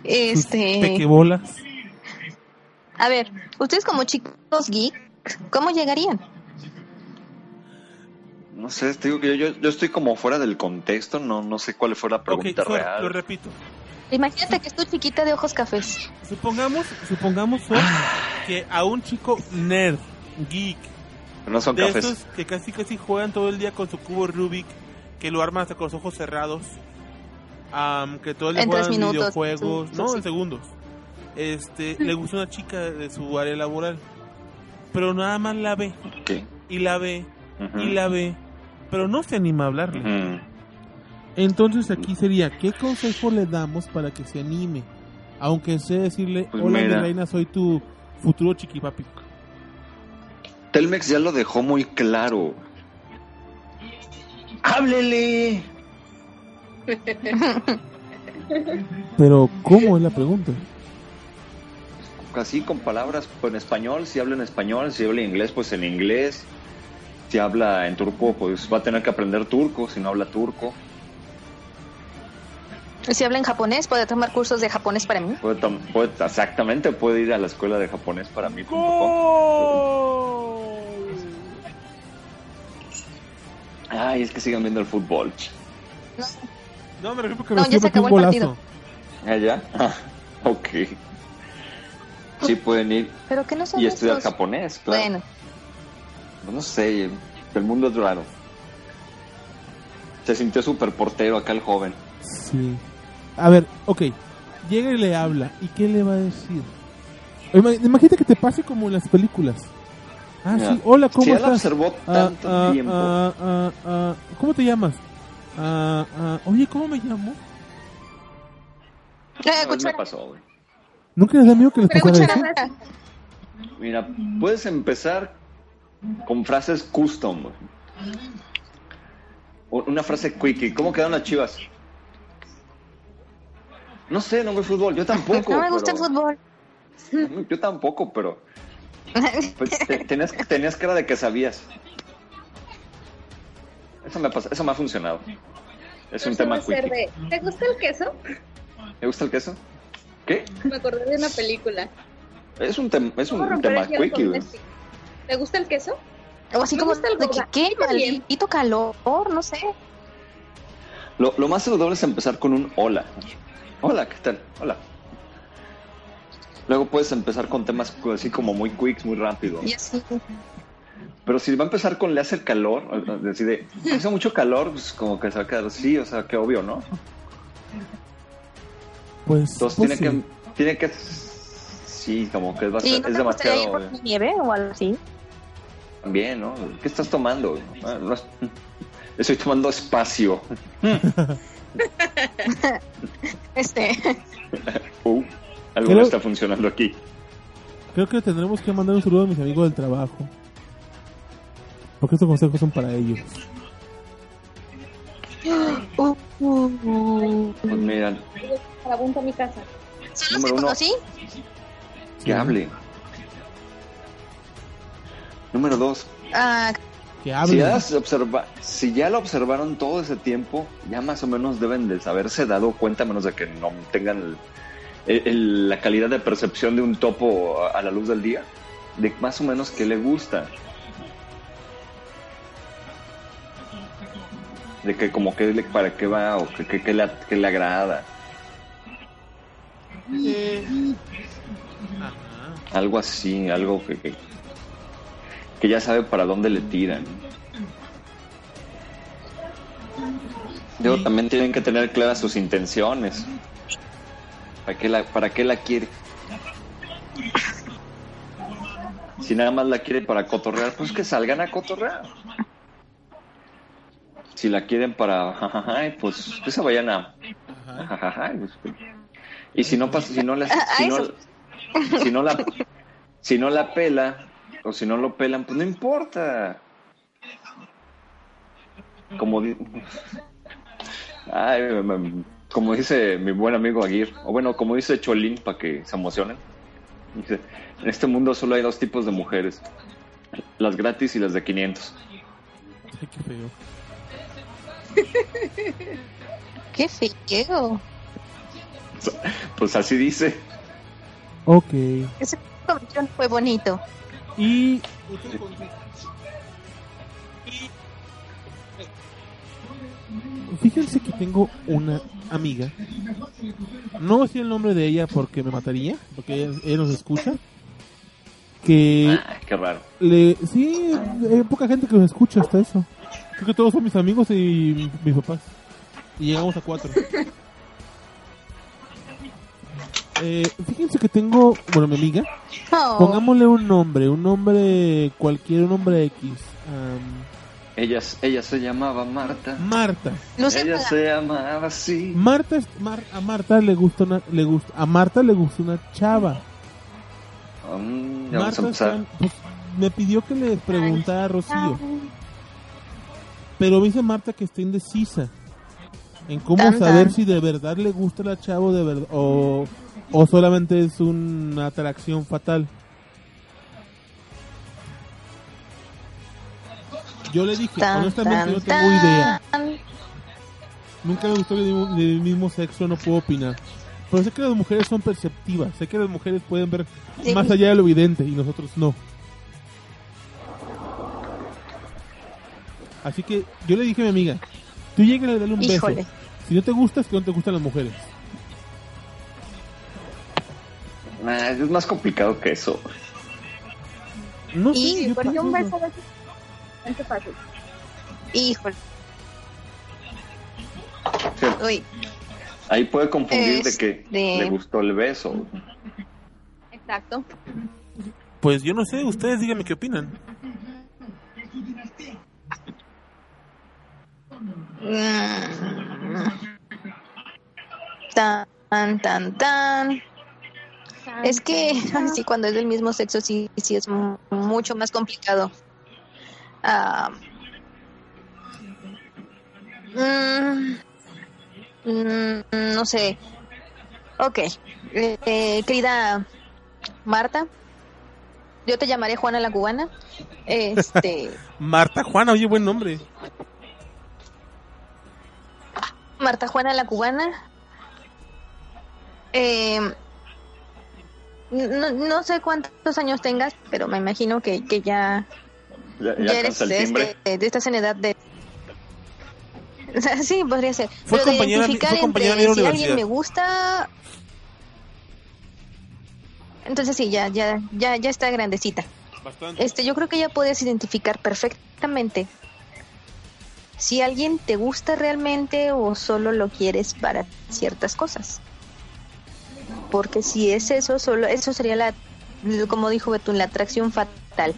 Este, Pequebolas. A ver, ustedes como chicos geek, ¿cómo llegarían? No sé, te digo que yo, yo, yo estoy como fuera del contexto, no, no sé cuál fue la pregunta real. lo repito. Imagínate que es tu chiquita de ojos cafés. Supongamos, supongamos Sor, que a un chico nerd, geek, No son de cafés. esos que casi casi juegan todo el día con su cubo Rubik, que lo arman hasta con los ojos cerrados, am, que todo el día juegan minutos, videojuegos, sí, no, sí. en segundos. Este, le gusta una chica de su área laboral, pero nada más la ve y la ve y la ve, pero no se anima a hablarle. Entonces aquí sería, ¿qué consejo le damos para que se anime? Aunque sea decirle, Pues hola mi mira. reina, soy tu futuro chiquipapi. Telmex ya lo dejó muy claro. ¡Háblele! Pero, ¿cómo es la pregunta? Así con palabras en español, si habla en español, si habla inglés, pues en inglés. Si habla en turco, pues va a tener que aprender turco, si no habla turco. Si habla en japonés, puede tomar cursos de japonés para mí. Puede, tom- puede- exactamente, puede ir a la escuela de japonés para mí. Ay, es que sigan viendo el fútbol. No, me refiero porque No, Rocío ya se acabó el golazo. ¿Ah, ya? Ah, ok. Sí pueden ir Pero que no son y estudiar japonés, claro. Bueno, No sé, el mundo es raro. Se sintió súper portero acá el joven. Sí. A ver, ok. Llega y le habla. ¿Y qué le va a decir? Ima- Imagínate que te pase como en las películas. Ah, Mira, sí. Hola, ¿cómo si él estás? observó Ah, tanto ah, tiempo. ah, ah, ah, ¿Cómo te llamas? Ah, ah, oye, ¿cómo me llamo? eh, vez me cuchara. pasó, güey. ¿Nunca les da miedo que les Pero pasara eso? Mira, puedes empezar con frases custom. Una frase quickie. ¿Cómo quedan las chivas? No sé, no veo fútbol. Yo tampoco. No me gusta el pero- fútbol. Yo tampoco, pero pues, te- tenías, tenías cara de que sabías. Eso me, pasa, eso me ha funcionado. Es un tema quickie. de, ¿Te gusta el queso? ¿Te gusta el queso? ¿Qué? Me acordé de una película. Es un, tem- es un ¿Cómo romper tema el quickie, stick? ¿Te gusta el queso? O así Me como gusta el de que. ¿qué? Maldito calor, no sé. Lo, lo más saludable es empezar con un hola. Hola, ¿qué tal? Hola. Luego puedes empezar con temas así como muy quicks, muy rápido. Y así. Pero si va a empezar con le hace calor, o- o decide, hace mucho calor, pues como que se va a quedar así, o sea, qué obvio, ¿no? Pues, Entonces pues tiene, sí. que, tiene que Sí, como que es, ¿Y bastante, no es te gustaría ir demasiado por nieve o algo así? bien, ¿no? ¿Qué estás tomando? Ah, no es- estoy tomando espacio. Este, Uh, algo Creo- no está funcionando aquí. Creo que tendremos que mandar un saludo a mis amigos del trabajo. Porque estos consejos son para ellos. uh, uh, Pues mira, Para punto a mi casa. ¿Solo Número se uno. conocí? que hable. Número dos, Ah, Que si hablen. ya, observa, si ya lo observaron todo ese tiempo, ya más o menos deben de haberse dado cuenta, a menos de que no tengan el- la calidad de percepción de un topo a, a la luz del día, de más o menos qué le gusta. De que como que le- para qué va o que, que- que le, que le agrada. Algo así, algo que, que, que ya sabe para dónde le tiran. Luego también tienen que tener claras sus intenciones. ¿Para qué la, para qué la quiere? Si nada más la quiere para cotorrear, pues que salgan a cotorrear. Si la quieren para jajaja, pues que se vayan a jajaja. pues, Y si no pasa, si no les, si no, si no la, si no la pela o si no lo pelan, pues no importa. Como, Ay, como dice mi buen amigo Aguirre, o bueno, como dice Cholín para que se emocionen. Dice, en este mundo solo hay dos tipos de mujeres, las gratis y las de 500. Ay, qué feo. qué feo. Pues así dice. Ok. Ese comentario fue bonito. Y. Fíjense que tengo una amiga. No voy a decir el nombre de ella porque me mataría, porque ella, ella nos escucha. Que Ah, qué raro. le. Sí, hay poca gente que nos escucha hasta eso. Creo que todos son mis amigos y mis papás. Y llegamos a cuatro. Eh, fíjense que tengo, bueno, mi amiga, Oh, Pongámosle un nombre, un nombre cualquier, un nombre X. Ella, ella se llamaba Marta. Marta. Lucy Ella Faga. se llamaba así. Marta, Mar- a Marta le gusta una, le gusta, a Marta le gusta una chava. Marta pues, me pidió que le preguntara a Rocío, pero me dice Marta que está indecisa en cómo Tan, saber tan. si de verdad le gusta la chava o de verdad o, o solamente es una atracción fatal. Yo le dije, Tan, honestamente no tengo idea. Nunca me gustó del mismo, del mismo sexo, no puedo opinar. Pero sé que las mujeres son perceptivas, sé que las mujeres pueden ver Sí. más allá de lo evidente y nosotros no. Así que yo le dije a mi amiga, tú llegas a darle un Híjole. beso. Si no te gusta es que no te gustan las mujeres. Es más complicado que eso. No sé, Y yo pienso un eso. beso es es fácil. Híjole. Uy, Ahí puede confundir de que Este- le gustó el beso. Exacto. Pues yo no sé, ustedes díganme qué opinan. Tan, tan, tan. Es que ay, sí, cuando es del mismo sexo sí, sí es mu- mucho más complicado. Ah, mm, mm, no sé. Ok. Eh, querida Marta, yo te llamaré Juana la cubana. Este, Marta Juana, oye, buen nombre. Marta Juana la cubana. Eh, no, no sé cuántos años tengas, pero me imagino que, que ya, Ya, ya ya eres alcanza el timbre. este, de estás en edad de... O sea, sí, podría ser. Fue Pero de compañera- fue compañera entre mía de la si alguien me gusta... Entonces sí, ya, ya, ya, ya está grandecita. Bastante. Este, yo creo que ya puedes identificar perfectamente si alguien te gusta realmente o solo lo quieres para ciertas cosas. porque si es eso, solo eso sería la, como dijo Betún, la atracción fatal.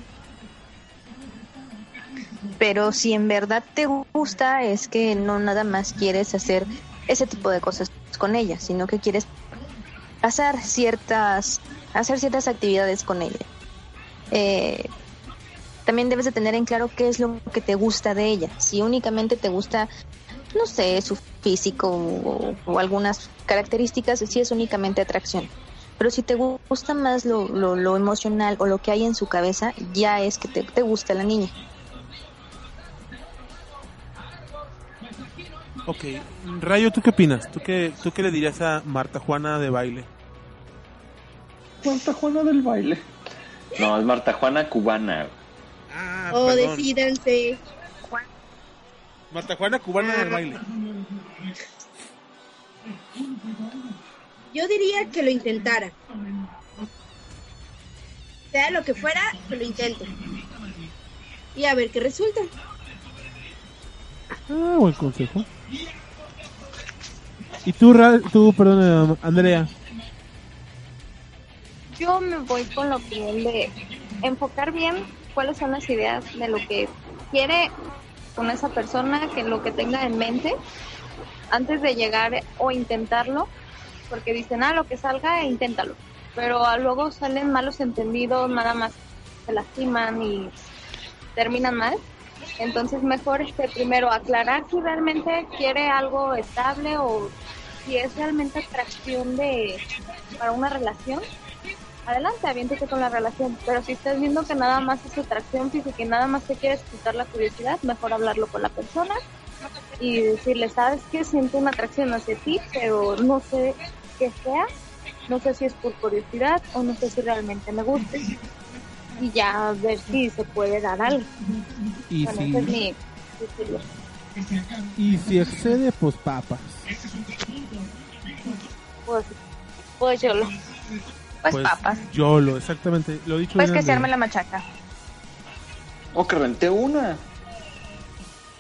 Pero si en verdad te gusta, es que no nada más quieres hacer ese tipo de cosas con ella, sino que quieres hacer ciertas, hacer ciertas actividades con ella. Eh, también debes de tener en claro qué es lo que te gusta de ella. Si únicamente te gusta, no sé, su físico o, o algunas características, si es únicamente atracción. Pero si te gusta más lo, lo, lo emocional o lo que hay en su cabeza, ya es que te, te gusta la niña. Ok, Rayo, ¿tú qué opinas? ¿Tú qué, ¿Tú qué le dirías a Marta Juana de baile? Marta Juana del baile. No, es Marta Juana cubana. Ah, O perdón. decídanse. Marta Juana cubana del baile. Yo diría que lo intentara. Sea lo que fuera, que lo intente. Y a ver qué resulta. Ah, buen consejo. Y tú, Ra tú perdón, Andrea. Yo me voy con la opinión de enfocar bien cuáles son las ideas de lo que quiere con esa persona, que lo que tenga en mente antes de llegar o intentarlo, porque dicen, ah, lo que salga, inténtalo. Pero luego salen malos entendidos, nada más se lastiman y terminan mal. Entonces mejor este primero aclarar si realmente quiere algo estable o si es realmente atracción de para una relación. Adelante, aviéntese con la relación. Pero si estás viendo que nada más es atracción física y nada más te quieres quitar la curiosidad, mejor hablarlo con la persona y decirle, sabes que siento una atracción hacia ti, pero no sé qué sea, no sé si es por curiosidad o no sé si realmente me guste. Y ya ver si se puede dar algo. Y Bueno, ese es si, mi y si excede, pues papas. Pues, pues yo lo. Pues, Pues papas. YOLO, exactamente. Lo he dicho Pues que se arme la machaca. O que renté una.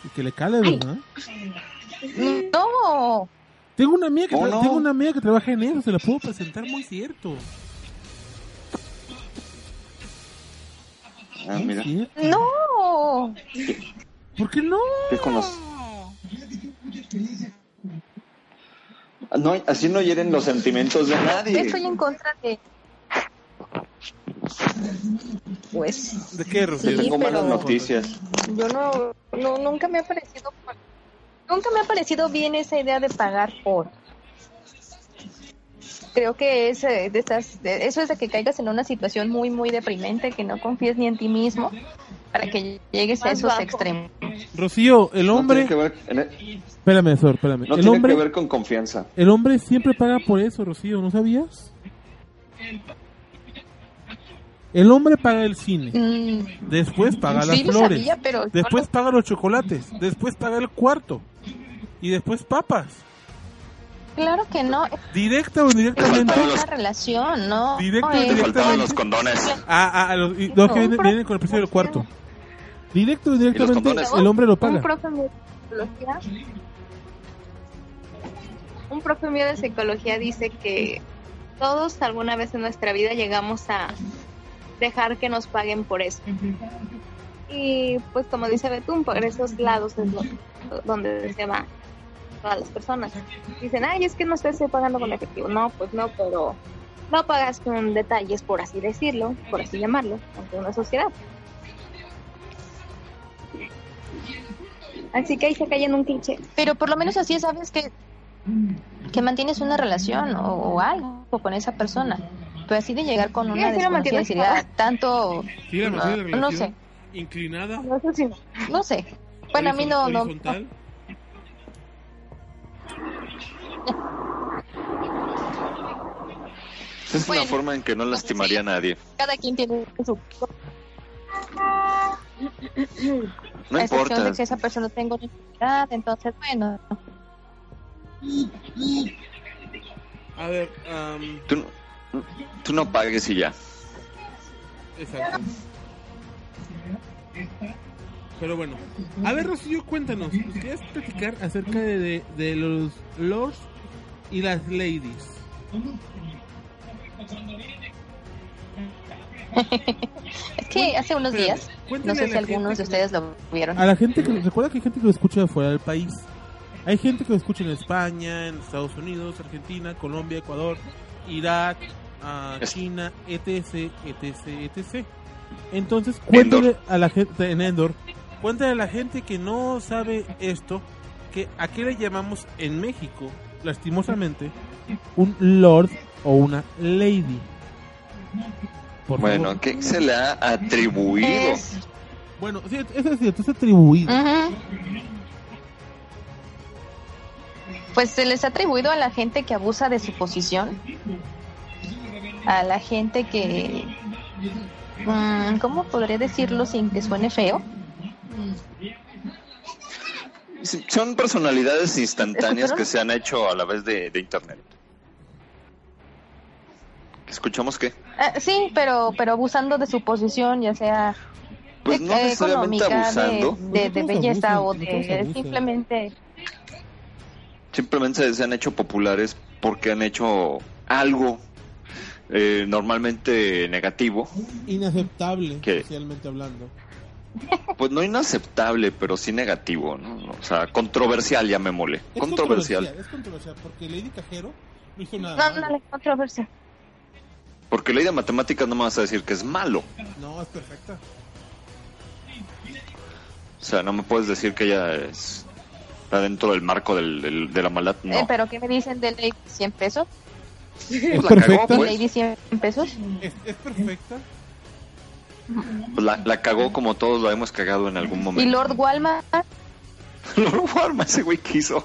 Y que le cale, ¿verdad? No, Tengo una amiga que ¿Cómo tra- no? tengo una amiga que trabaja en eso, se la puedo presentar muy cierto. Ah, mira. ¿Sí? no. ¿Por qué no? ¿Qué conoces? No, así no hieren los sentimientos de nadie. Estoy en contra de. Pues ¿De qué? Sí, Tengo malas noticias. yo no, no nunca me ha parecido nunca me ha parecido bien esa idea de pagar por creo que es eh, de estas de- eso es de que caigas en una situación muy muy deprimente que no confíes ni en ti mismo para que llegues a esos bajo. extremos Rocío, el No hombre... tiene que ver, en el- Espérame, Sor, espérame. no el, tiene hombre, que ver con confianza. el hombre siempre paga por eso, Rocío, ¿no sabías? El hombre paga el cine, Mm, después paga las sí lo flores, sabía, pero después no- paga los chocolates, después paga el cuarto y después papas. claro que no Directa o es indirectamente. una relación no Directo o No, es- indirectamente. condones. A, a- a los, y los que vienen, vienen con el precio del cuarto. Directo o indirectamente, condones? el hombre lo Un paga. profe mío de psicología. Un profe mío de psicología dice que todos alguna vez en nuestra vida llegamos a dejar que nos paguen por eso. Y pues como dice Betún, por esos lados es lo- donde se van todas las personas. Dicen, ay, es que no estoy pagando con efectivo. No, pues no, pero no pagas con detalles, por así decirlo, por así llamarlo, ante una sociedad. Así que ahí se cae en un cliché. pero por lo menos así sabes que que mantienes una relación o, o algo con esa persona pero así de llegar con una tanto Sí, la- sí, la no, no sé Inclinada. No sé si no sé bueno a mí no no horizontal. Es Bueno. una forma en que no lastimaría a nadie. cada quien tiene su No a excepción importa. de que esa persona tenga una enfermedad entonces bueno A ver, am, Tú, no- tú no pagues y ya. exacto. Pero bueno, a ver Rocío, cuéntanos, ¿nos ¿quieres platicar acerca de, de, de los lords y las ladies? Es que hace unos días, no sé si algunos de ustedes lo vieron. A la gente que recuerda que hay gente que lo escucha de fuera del país. Hay gente que lo escucha en España, en Estados Unidos, Argentina, Colombia, Ecuador, Irak, Es- China, etc, etc, etc. Entonces, cuéntale a la gente en Endor, cuéntale a la gente que no sabe esto, que a qué le llamamos en México, lastimosamente, un lord o una lady. Por Bueno, favor. ¿qué se le ha atribuido? Es- Bueno, sí, eso es cierto, es atribuido. Pues se les ha atribuido a la gente que abusa de su posición, a la gente que, mm, ¿cómo podría decirlo sin que suene feo? Son personalidades instantáneas ¿Escucharon? que se han hecho a la vez de, de internet. ¿Escuchamos qué? Ah, sí, pero pero abusando de su posición, ya sea Pues no necesariamente económica, de, abusando, de, de Todos belleza abusan, o de simplemente simplemente se han hecho populares porque han hecho algo eh, normalmente negativo, Inaceptable, ¿Qué? socialmente hablando. pues no inaceptable, pero sí negativo, ¿no? O sea, controversial, ya me mole. Es Controversial. Es controversial, porque Lady Cajero no hizo nada. no, no le controversia. Porque ley de matemáticas no me vas a decir que es malo. No, es perfecta. O sea, no me puedes decir que ella es, está dentro del marco del, del- de la maldad. No. Eh, pero ¿qué me dicen de Lady 100 pesos? Es la cagó, perfecta. pues. Lady 100 pesos. Es, es perfecta. La, la cagó como todos la hemos cagado en algún Y momento. Lord Walmart, Lord Walmart, ese güey quiso.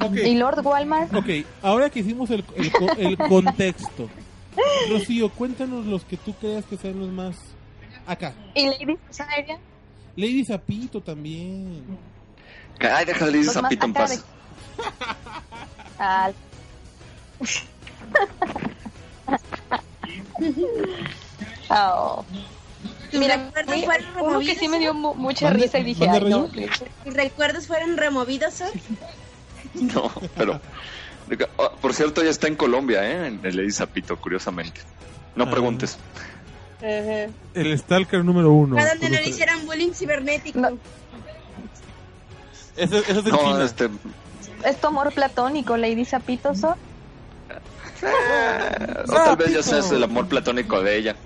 Ok, y Lord Walmart, ok, ahora que hicimos el, el, el contexto, Rocío, cuéntanos los que tú creas que sean los más. Acá. y Lady Siren, Lady Zapito también. Ay, ir Los más zapito en paz. al- Oh. Mira, recuerdos fueron uno que removidos? sí me dio mu- mucha ¿Mande- risa y dije, ay, no. recuerdos fueron removidos, Sor? No, pero. Oh, Por cierto, ya está en Colombia, ¿eh? En el Lady Zapito, curiosamente. No Ah. preguntes. El Stalker número uno. Para donde no le hicieran bullying cibernético. No. Eso, eso es de No, China. este. Es tu amor platónico, Lady Zapitoso. eh, o tal vez ya seas el amor platónico de ella.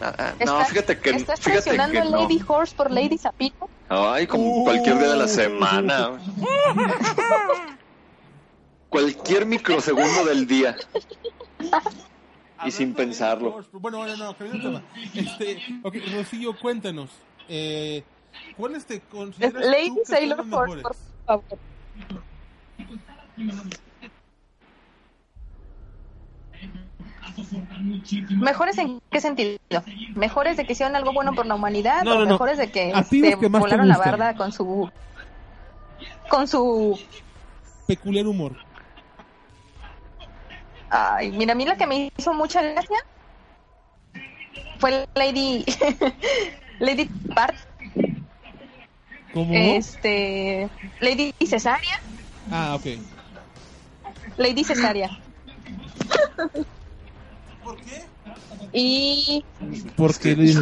Ah, ah, No, ¿Estás- fíjate que, ¿Estás fíjate que a no. Lady Horse por Lady Zapito? Ay, como Uh. cualquier día de la semana. cualquier microsegundo del día. Y sin pensarlo. Bueno, no, de tema. Este, ok, Rocío, cuéntanos. Eh, ¿Cuáles te Es consideras Lady tú que son Sailor mejores? por favor. ¿Mejores en qué sentido? ¿Mejores de que hicieron algo bueno por la humanidad? No, ¿O no, no. mejores de que este, que volaron la barda con su... Con su... Peculiar humor. Ay, mira, a mí la que me hizo mucha gracia fue Lady... Lady Bart, ¿Cómo? este... Lady Cesaria. Ah, ok. Lady Cesaria. ¿Por qué? Y... Porque le.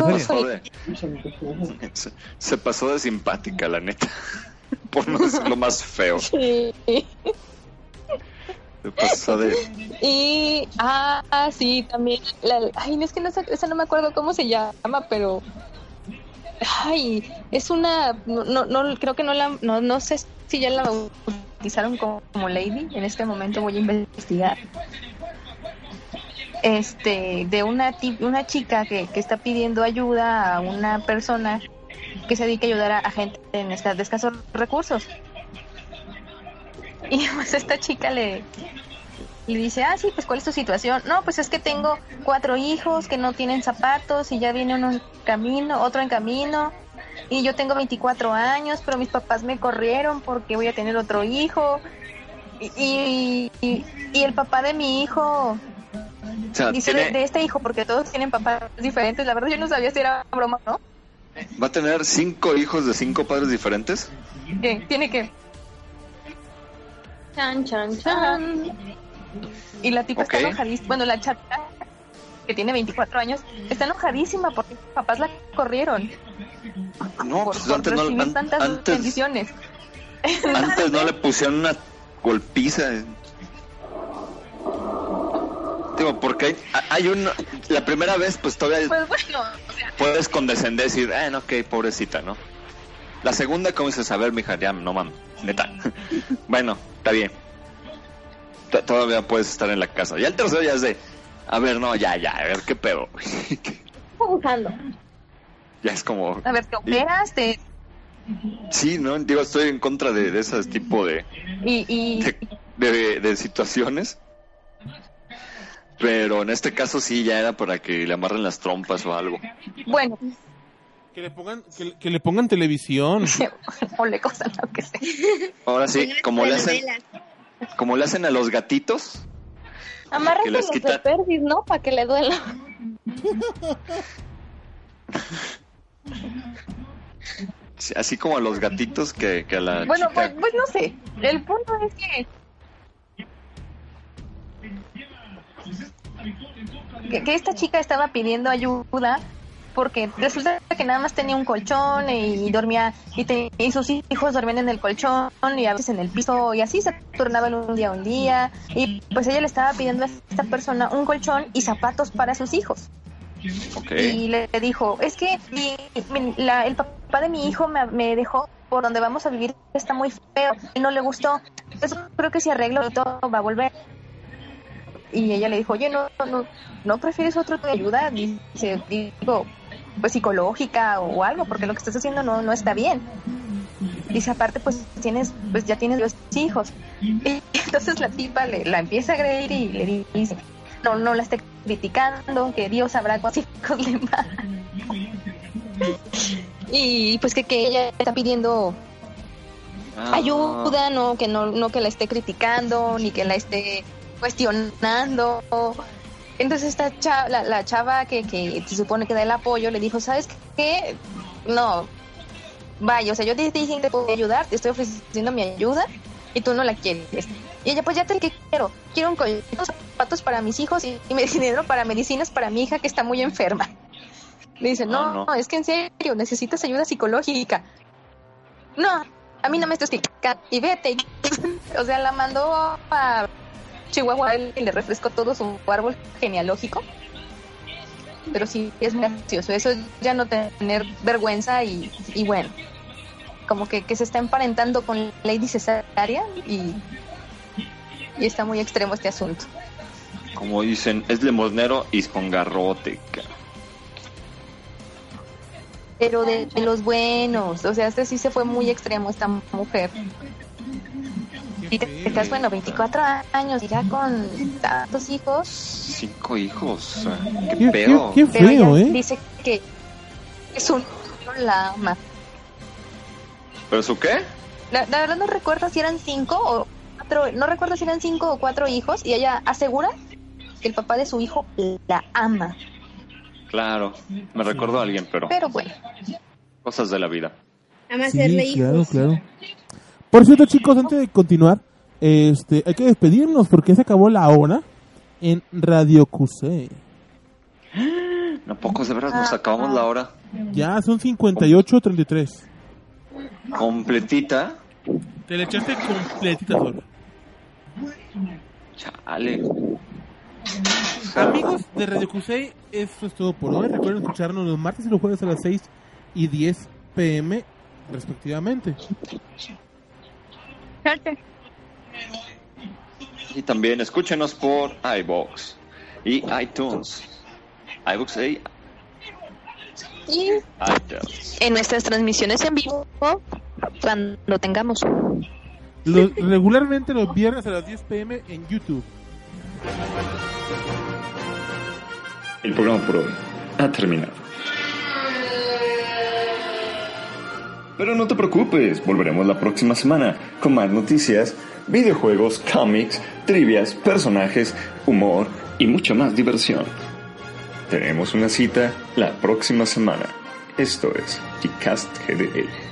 Se, se pasó de simpática, la neta. Por no decirlo más feo. Se pasó de. Y, ah, sí, también, la, ay, no es que no, sé- esa no me acuerdo cómo se llama, pero, ay, es una, no, no, no, creo que no la, no, no sé si ya la bautizaron como, como Lady, en este momento voy a investigar. Este, de una, una chica que, que está pidiendo ayuda a una persona que se dedica a ayudar a, gente en esta- de escasos recursos. Y pues esta chica le, le dice, ah, sí, pues ¿cuál es tu situación? No, pues es que tengo cuatro hijos que no tienen zapatos y ya viene uno en camino, otro en camino. Y yo tengo 24 años, pero mis papás me corrieron porque voy a tener otro hijo. Y- y el papá de mi hijo, O sea, dice de, tiene- de este hijo, porque todos tienen papás diferentes. La verdad yo no sabía si era broma o no. va a tener cinco hijos de cinco padres diferentes. ¿Qué? Tiene que... Chan, chan, chan. Y la tipa está enojadísima. Bueno, la chata, que tiene 24 años, está enojadísima porque sus papás la corrieron No, por, pues por antes no, recibir an- tantas antes, bendiciones. antes no le pusieron una golpiza. Digo, porque hay, hay un... La primera vez, pues todavía Pues bueno, o sea, puedes condescender y decir, eh, no, ok, pobrecita, ¿no? La segunda, como dices, a ver, mija, ya, no mames, neta. bueno, está bien. T- Todavía puedes estar en la casa. Ya el tercero ya es de, a ver, no, ya, ya, a ver, qué pedo. Abusando. ya es como, a ver, ¿te operas? Te- sí, ¿no? Digo, estoy en contra de, de ese tipo de, y, y, de, de- de situaciones. Pero en este caso sí ya era para que le amarren las trompas o algo. bueno, Que le pongan, que, le- que le pongan televisión. o le cosas lo que sea. Ahora sí, como le hacen, como le hacen a los gatitos, les los quita- de perdis, ¿no? Para que le duela. sí, así como a los gatitos que, que a la Bueno, chica. pues, pues no sé. El punto es que. Que, que esta chica estaba pidiendo ayuda porque resulta que nada más tenía un colchón y dormía y, te- y sus hijos dormían en el colchón y a veces en el piso y así se turnaban un día a un día y pues ella le estaba pidiendo a esta persona un colchón y zapatos para sus hijos. Y le dijo, es que mi- mi- la- el papá de mi hijo me, me dejó por donde vamos a vivir, está muy feo, y no le gustó, pues creo que si arreglo todo va a volver. Y ella le dijo, oye, no, no, no prefieres otro tipo de ayuda, dice, digo, pues psicológica o algo, porque lo que estás haciendo no, no está bien. Dice, aparte, pues tienes, pues ya tienes dos hijos. Y entonces la tipa le, la empieza a agredir y le dice, no, no la esté criticando, que Dios sabrá cuántos hijos le mandan. Y pues que, que ella está pidiendo Ah, ayuda, no que no, no que la esté criticando, ni que la esté cuestionando. Entonces esta chava, la, la chava que, que se supone que da el apoyo le dijo, ¿sabes qué? No, vaya, o sea, yo te dije que te puedo ayudar, te estoy ofreciendo mi ayuda y tú no la quieres. Y ella, pues ya te que quiero, quiero un colchón, zapatos para mis hijos y, y dinero para medicinas para mi hija que está muy enferma. Le dice, no, No, no. no, es que en serio, necesitas ayuda psicológica. No, a mí no me estás explicando. Y vete. o sea, la mandó a Chihuahua y le refrescó todo su árbol genealógico. Pero sí, es muy gracioso. Eso es ya no tener vergüenza y, y bueno, como que, que se está emparentando con Lady Cesárea y, y está muy extremo este asunto. Como dicen, es limosnero y con garrote. ca- Pero de, de los buenos, o sea, este sí se fue muy extremo esta mujer. Y te, estás, bueno, 24 años, ya con tantos hijos. Cinco hijos. ¿Qué, Qué, pedo? qué- qué feo, ¿eh? dice que es un la ama. ¿Pero su qué? La, la verdad no recuerdo si eran cinco o cuatro, no recuerdo si eran cinco o cuatro hijos y ella asegura que el papá de su hijo la ama. Claro, me recuerdo a alguien, pero Pero bueno, cosas de la vida. Ama hacerle Sí, claro, hijos. claro. Por cierto, chicos, antes de continuar, este, hay que despedirnos porque se acabó la hora en Radio QC. No, pocos de veras nos acabamos la hora Ya son 58.33. completita. Te le echaste completita, Thor. Chale. Amigos de Radio QC, esto es todo por hoy. Recuerden escucharnos los martes y los jueves a las 6 y 10 pm, respectivamente. Y también escúchenos por iBox y iTunes. iBox y y iTunes. en nuestras transmisiones en vivo, cuando tengamos. Regularmente los viernes a las 10 pm en YouTube. El programa por hoy ha terminado. Pero no te preocupes, volveremos la próxima semana con más noticias, videojuegos, cómics, trivias, personajes, humor y mucha más diversión. Tenemos una cita la próxima semana. Esto es Gcast GDL.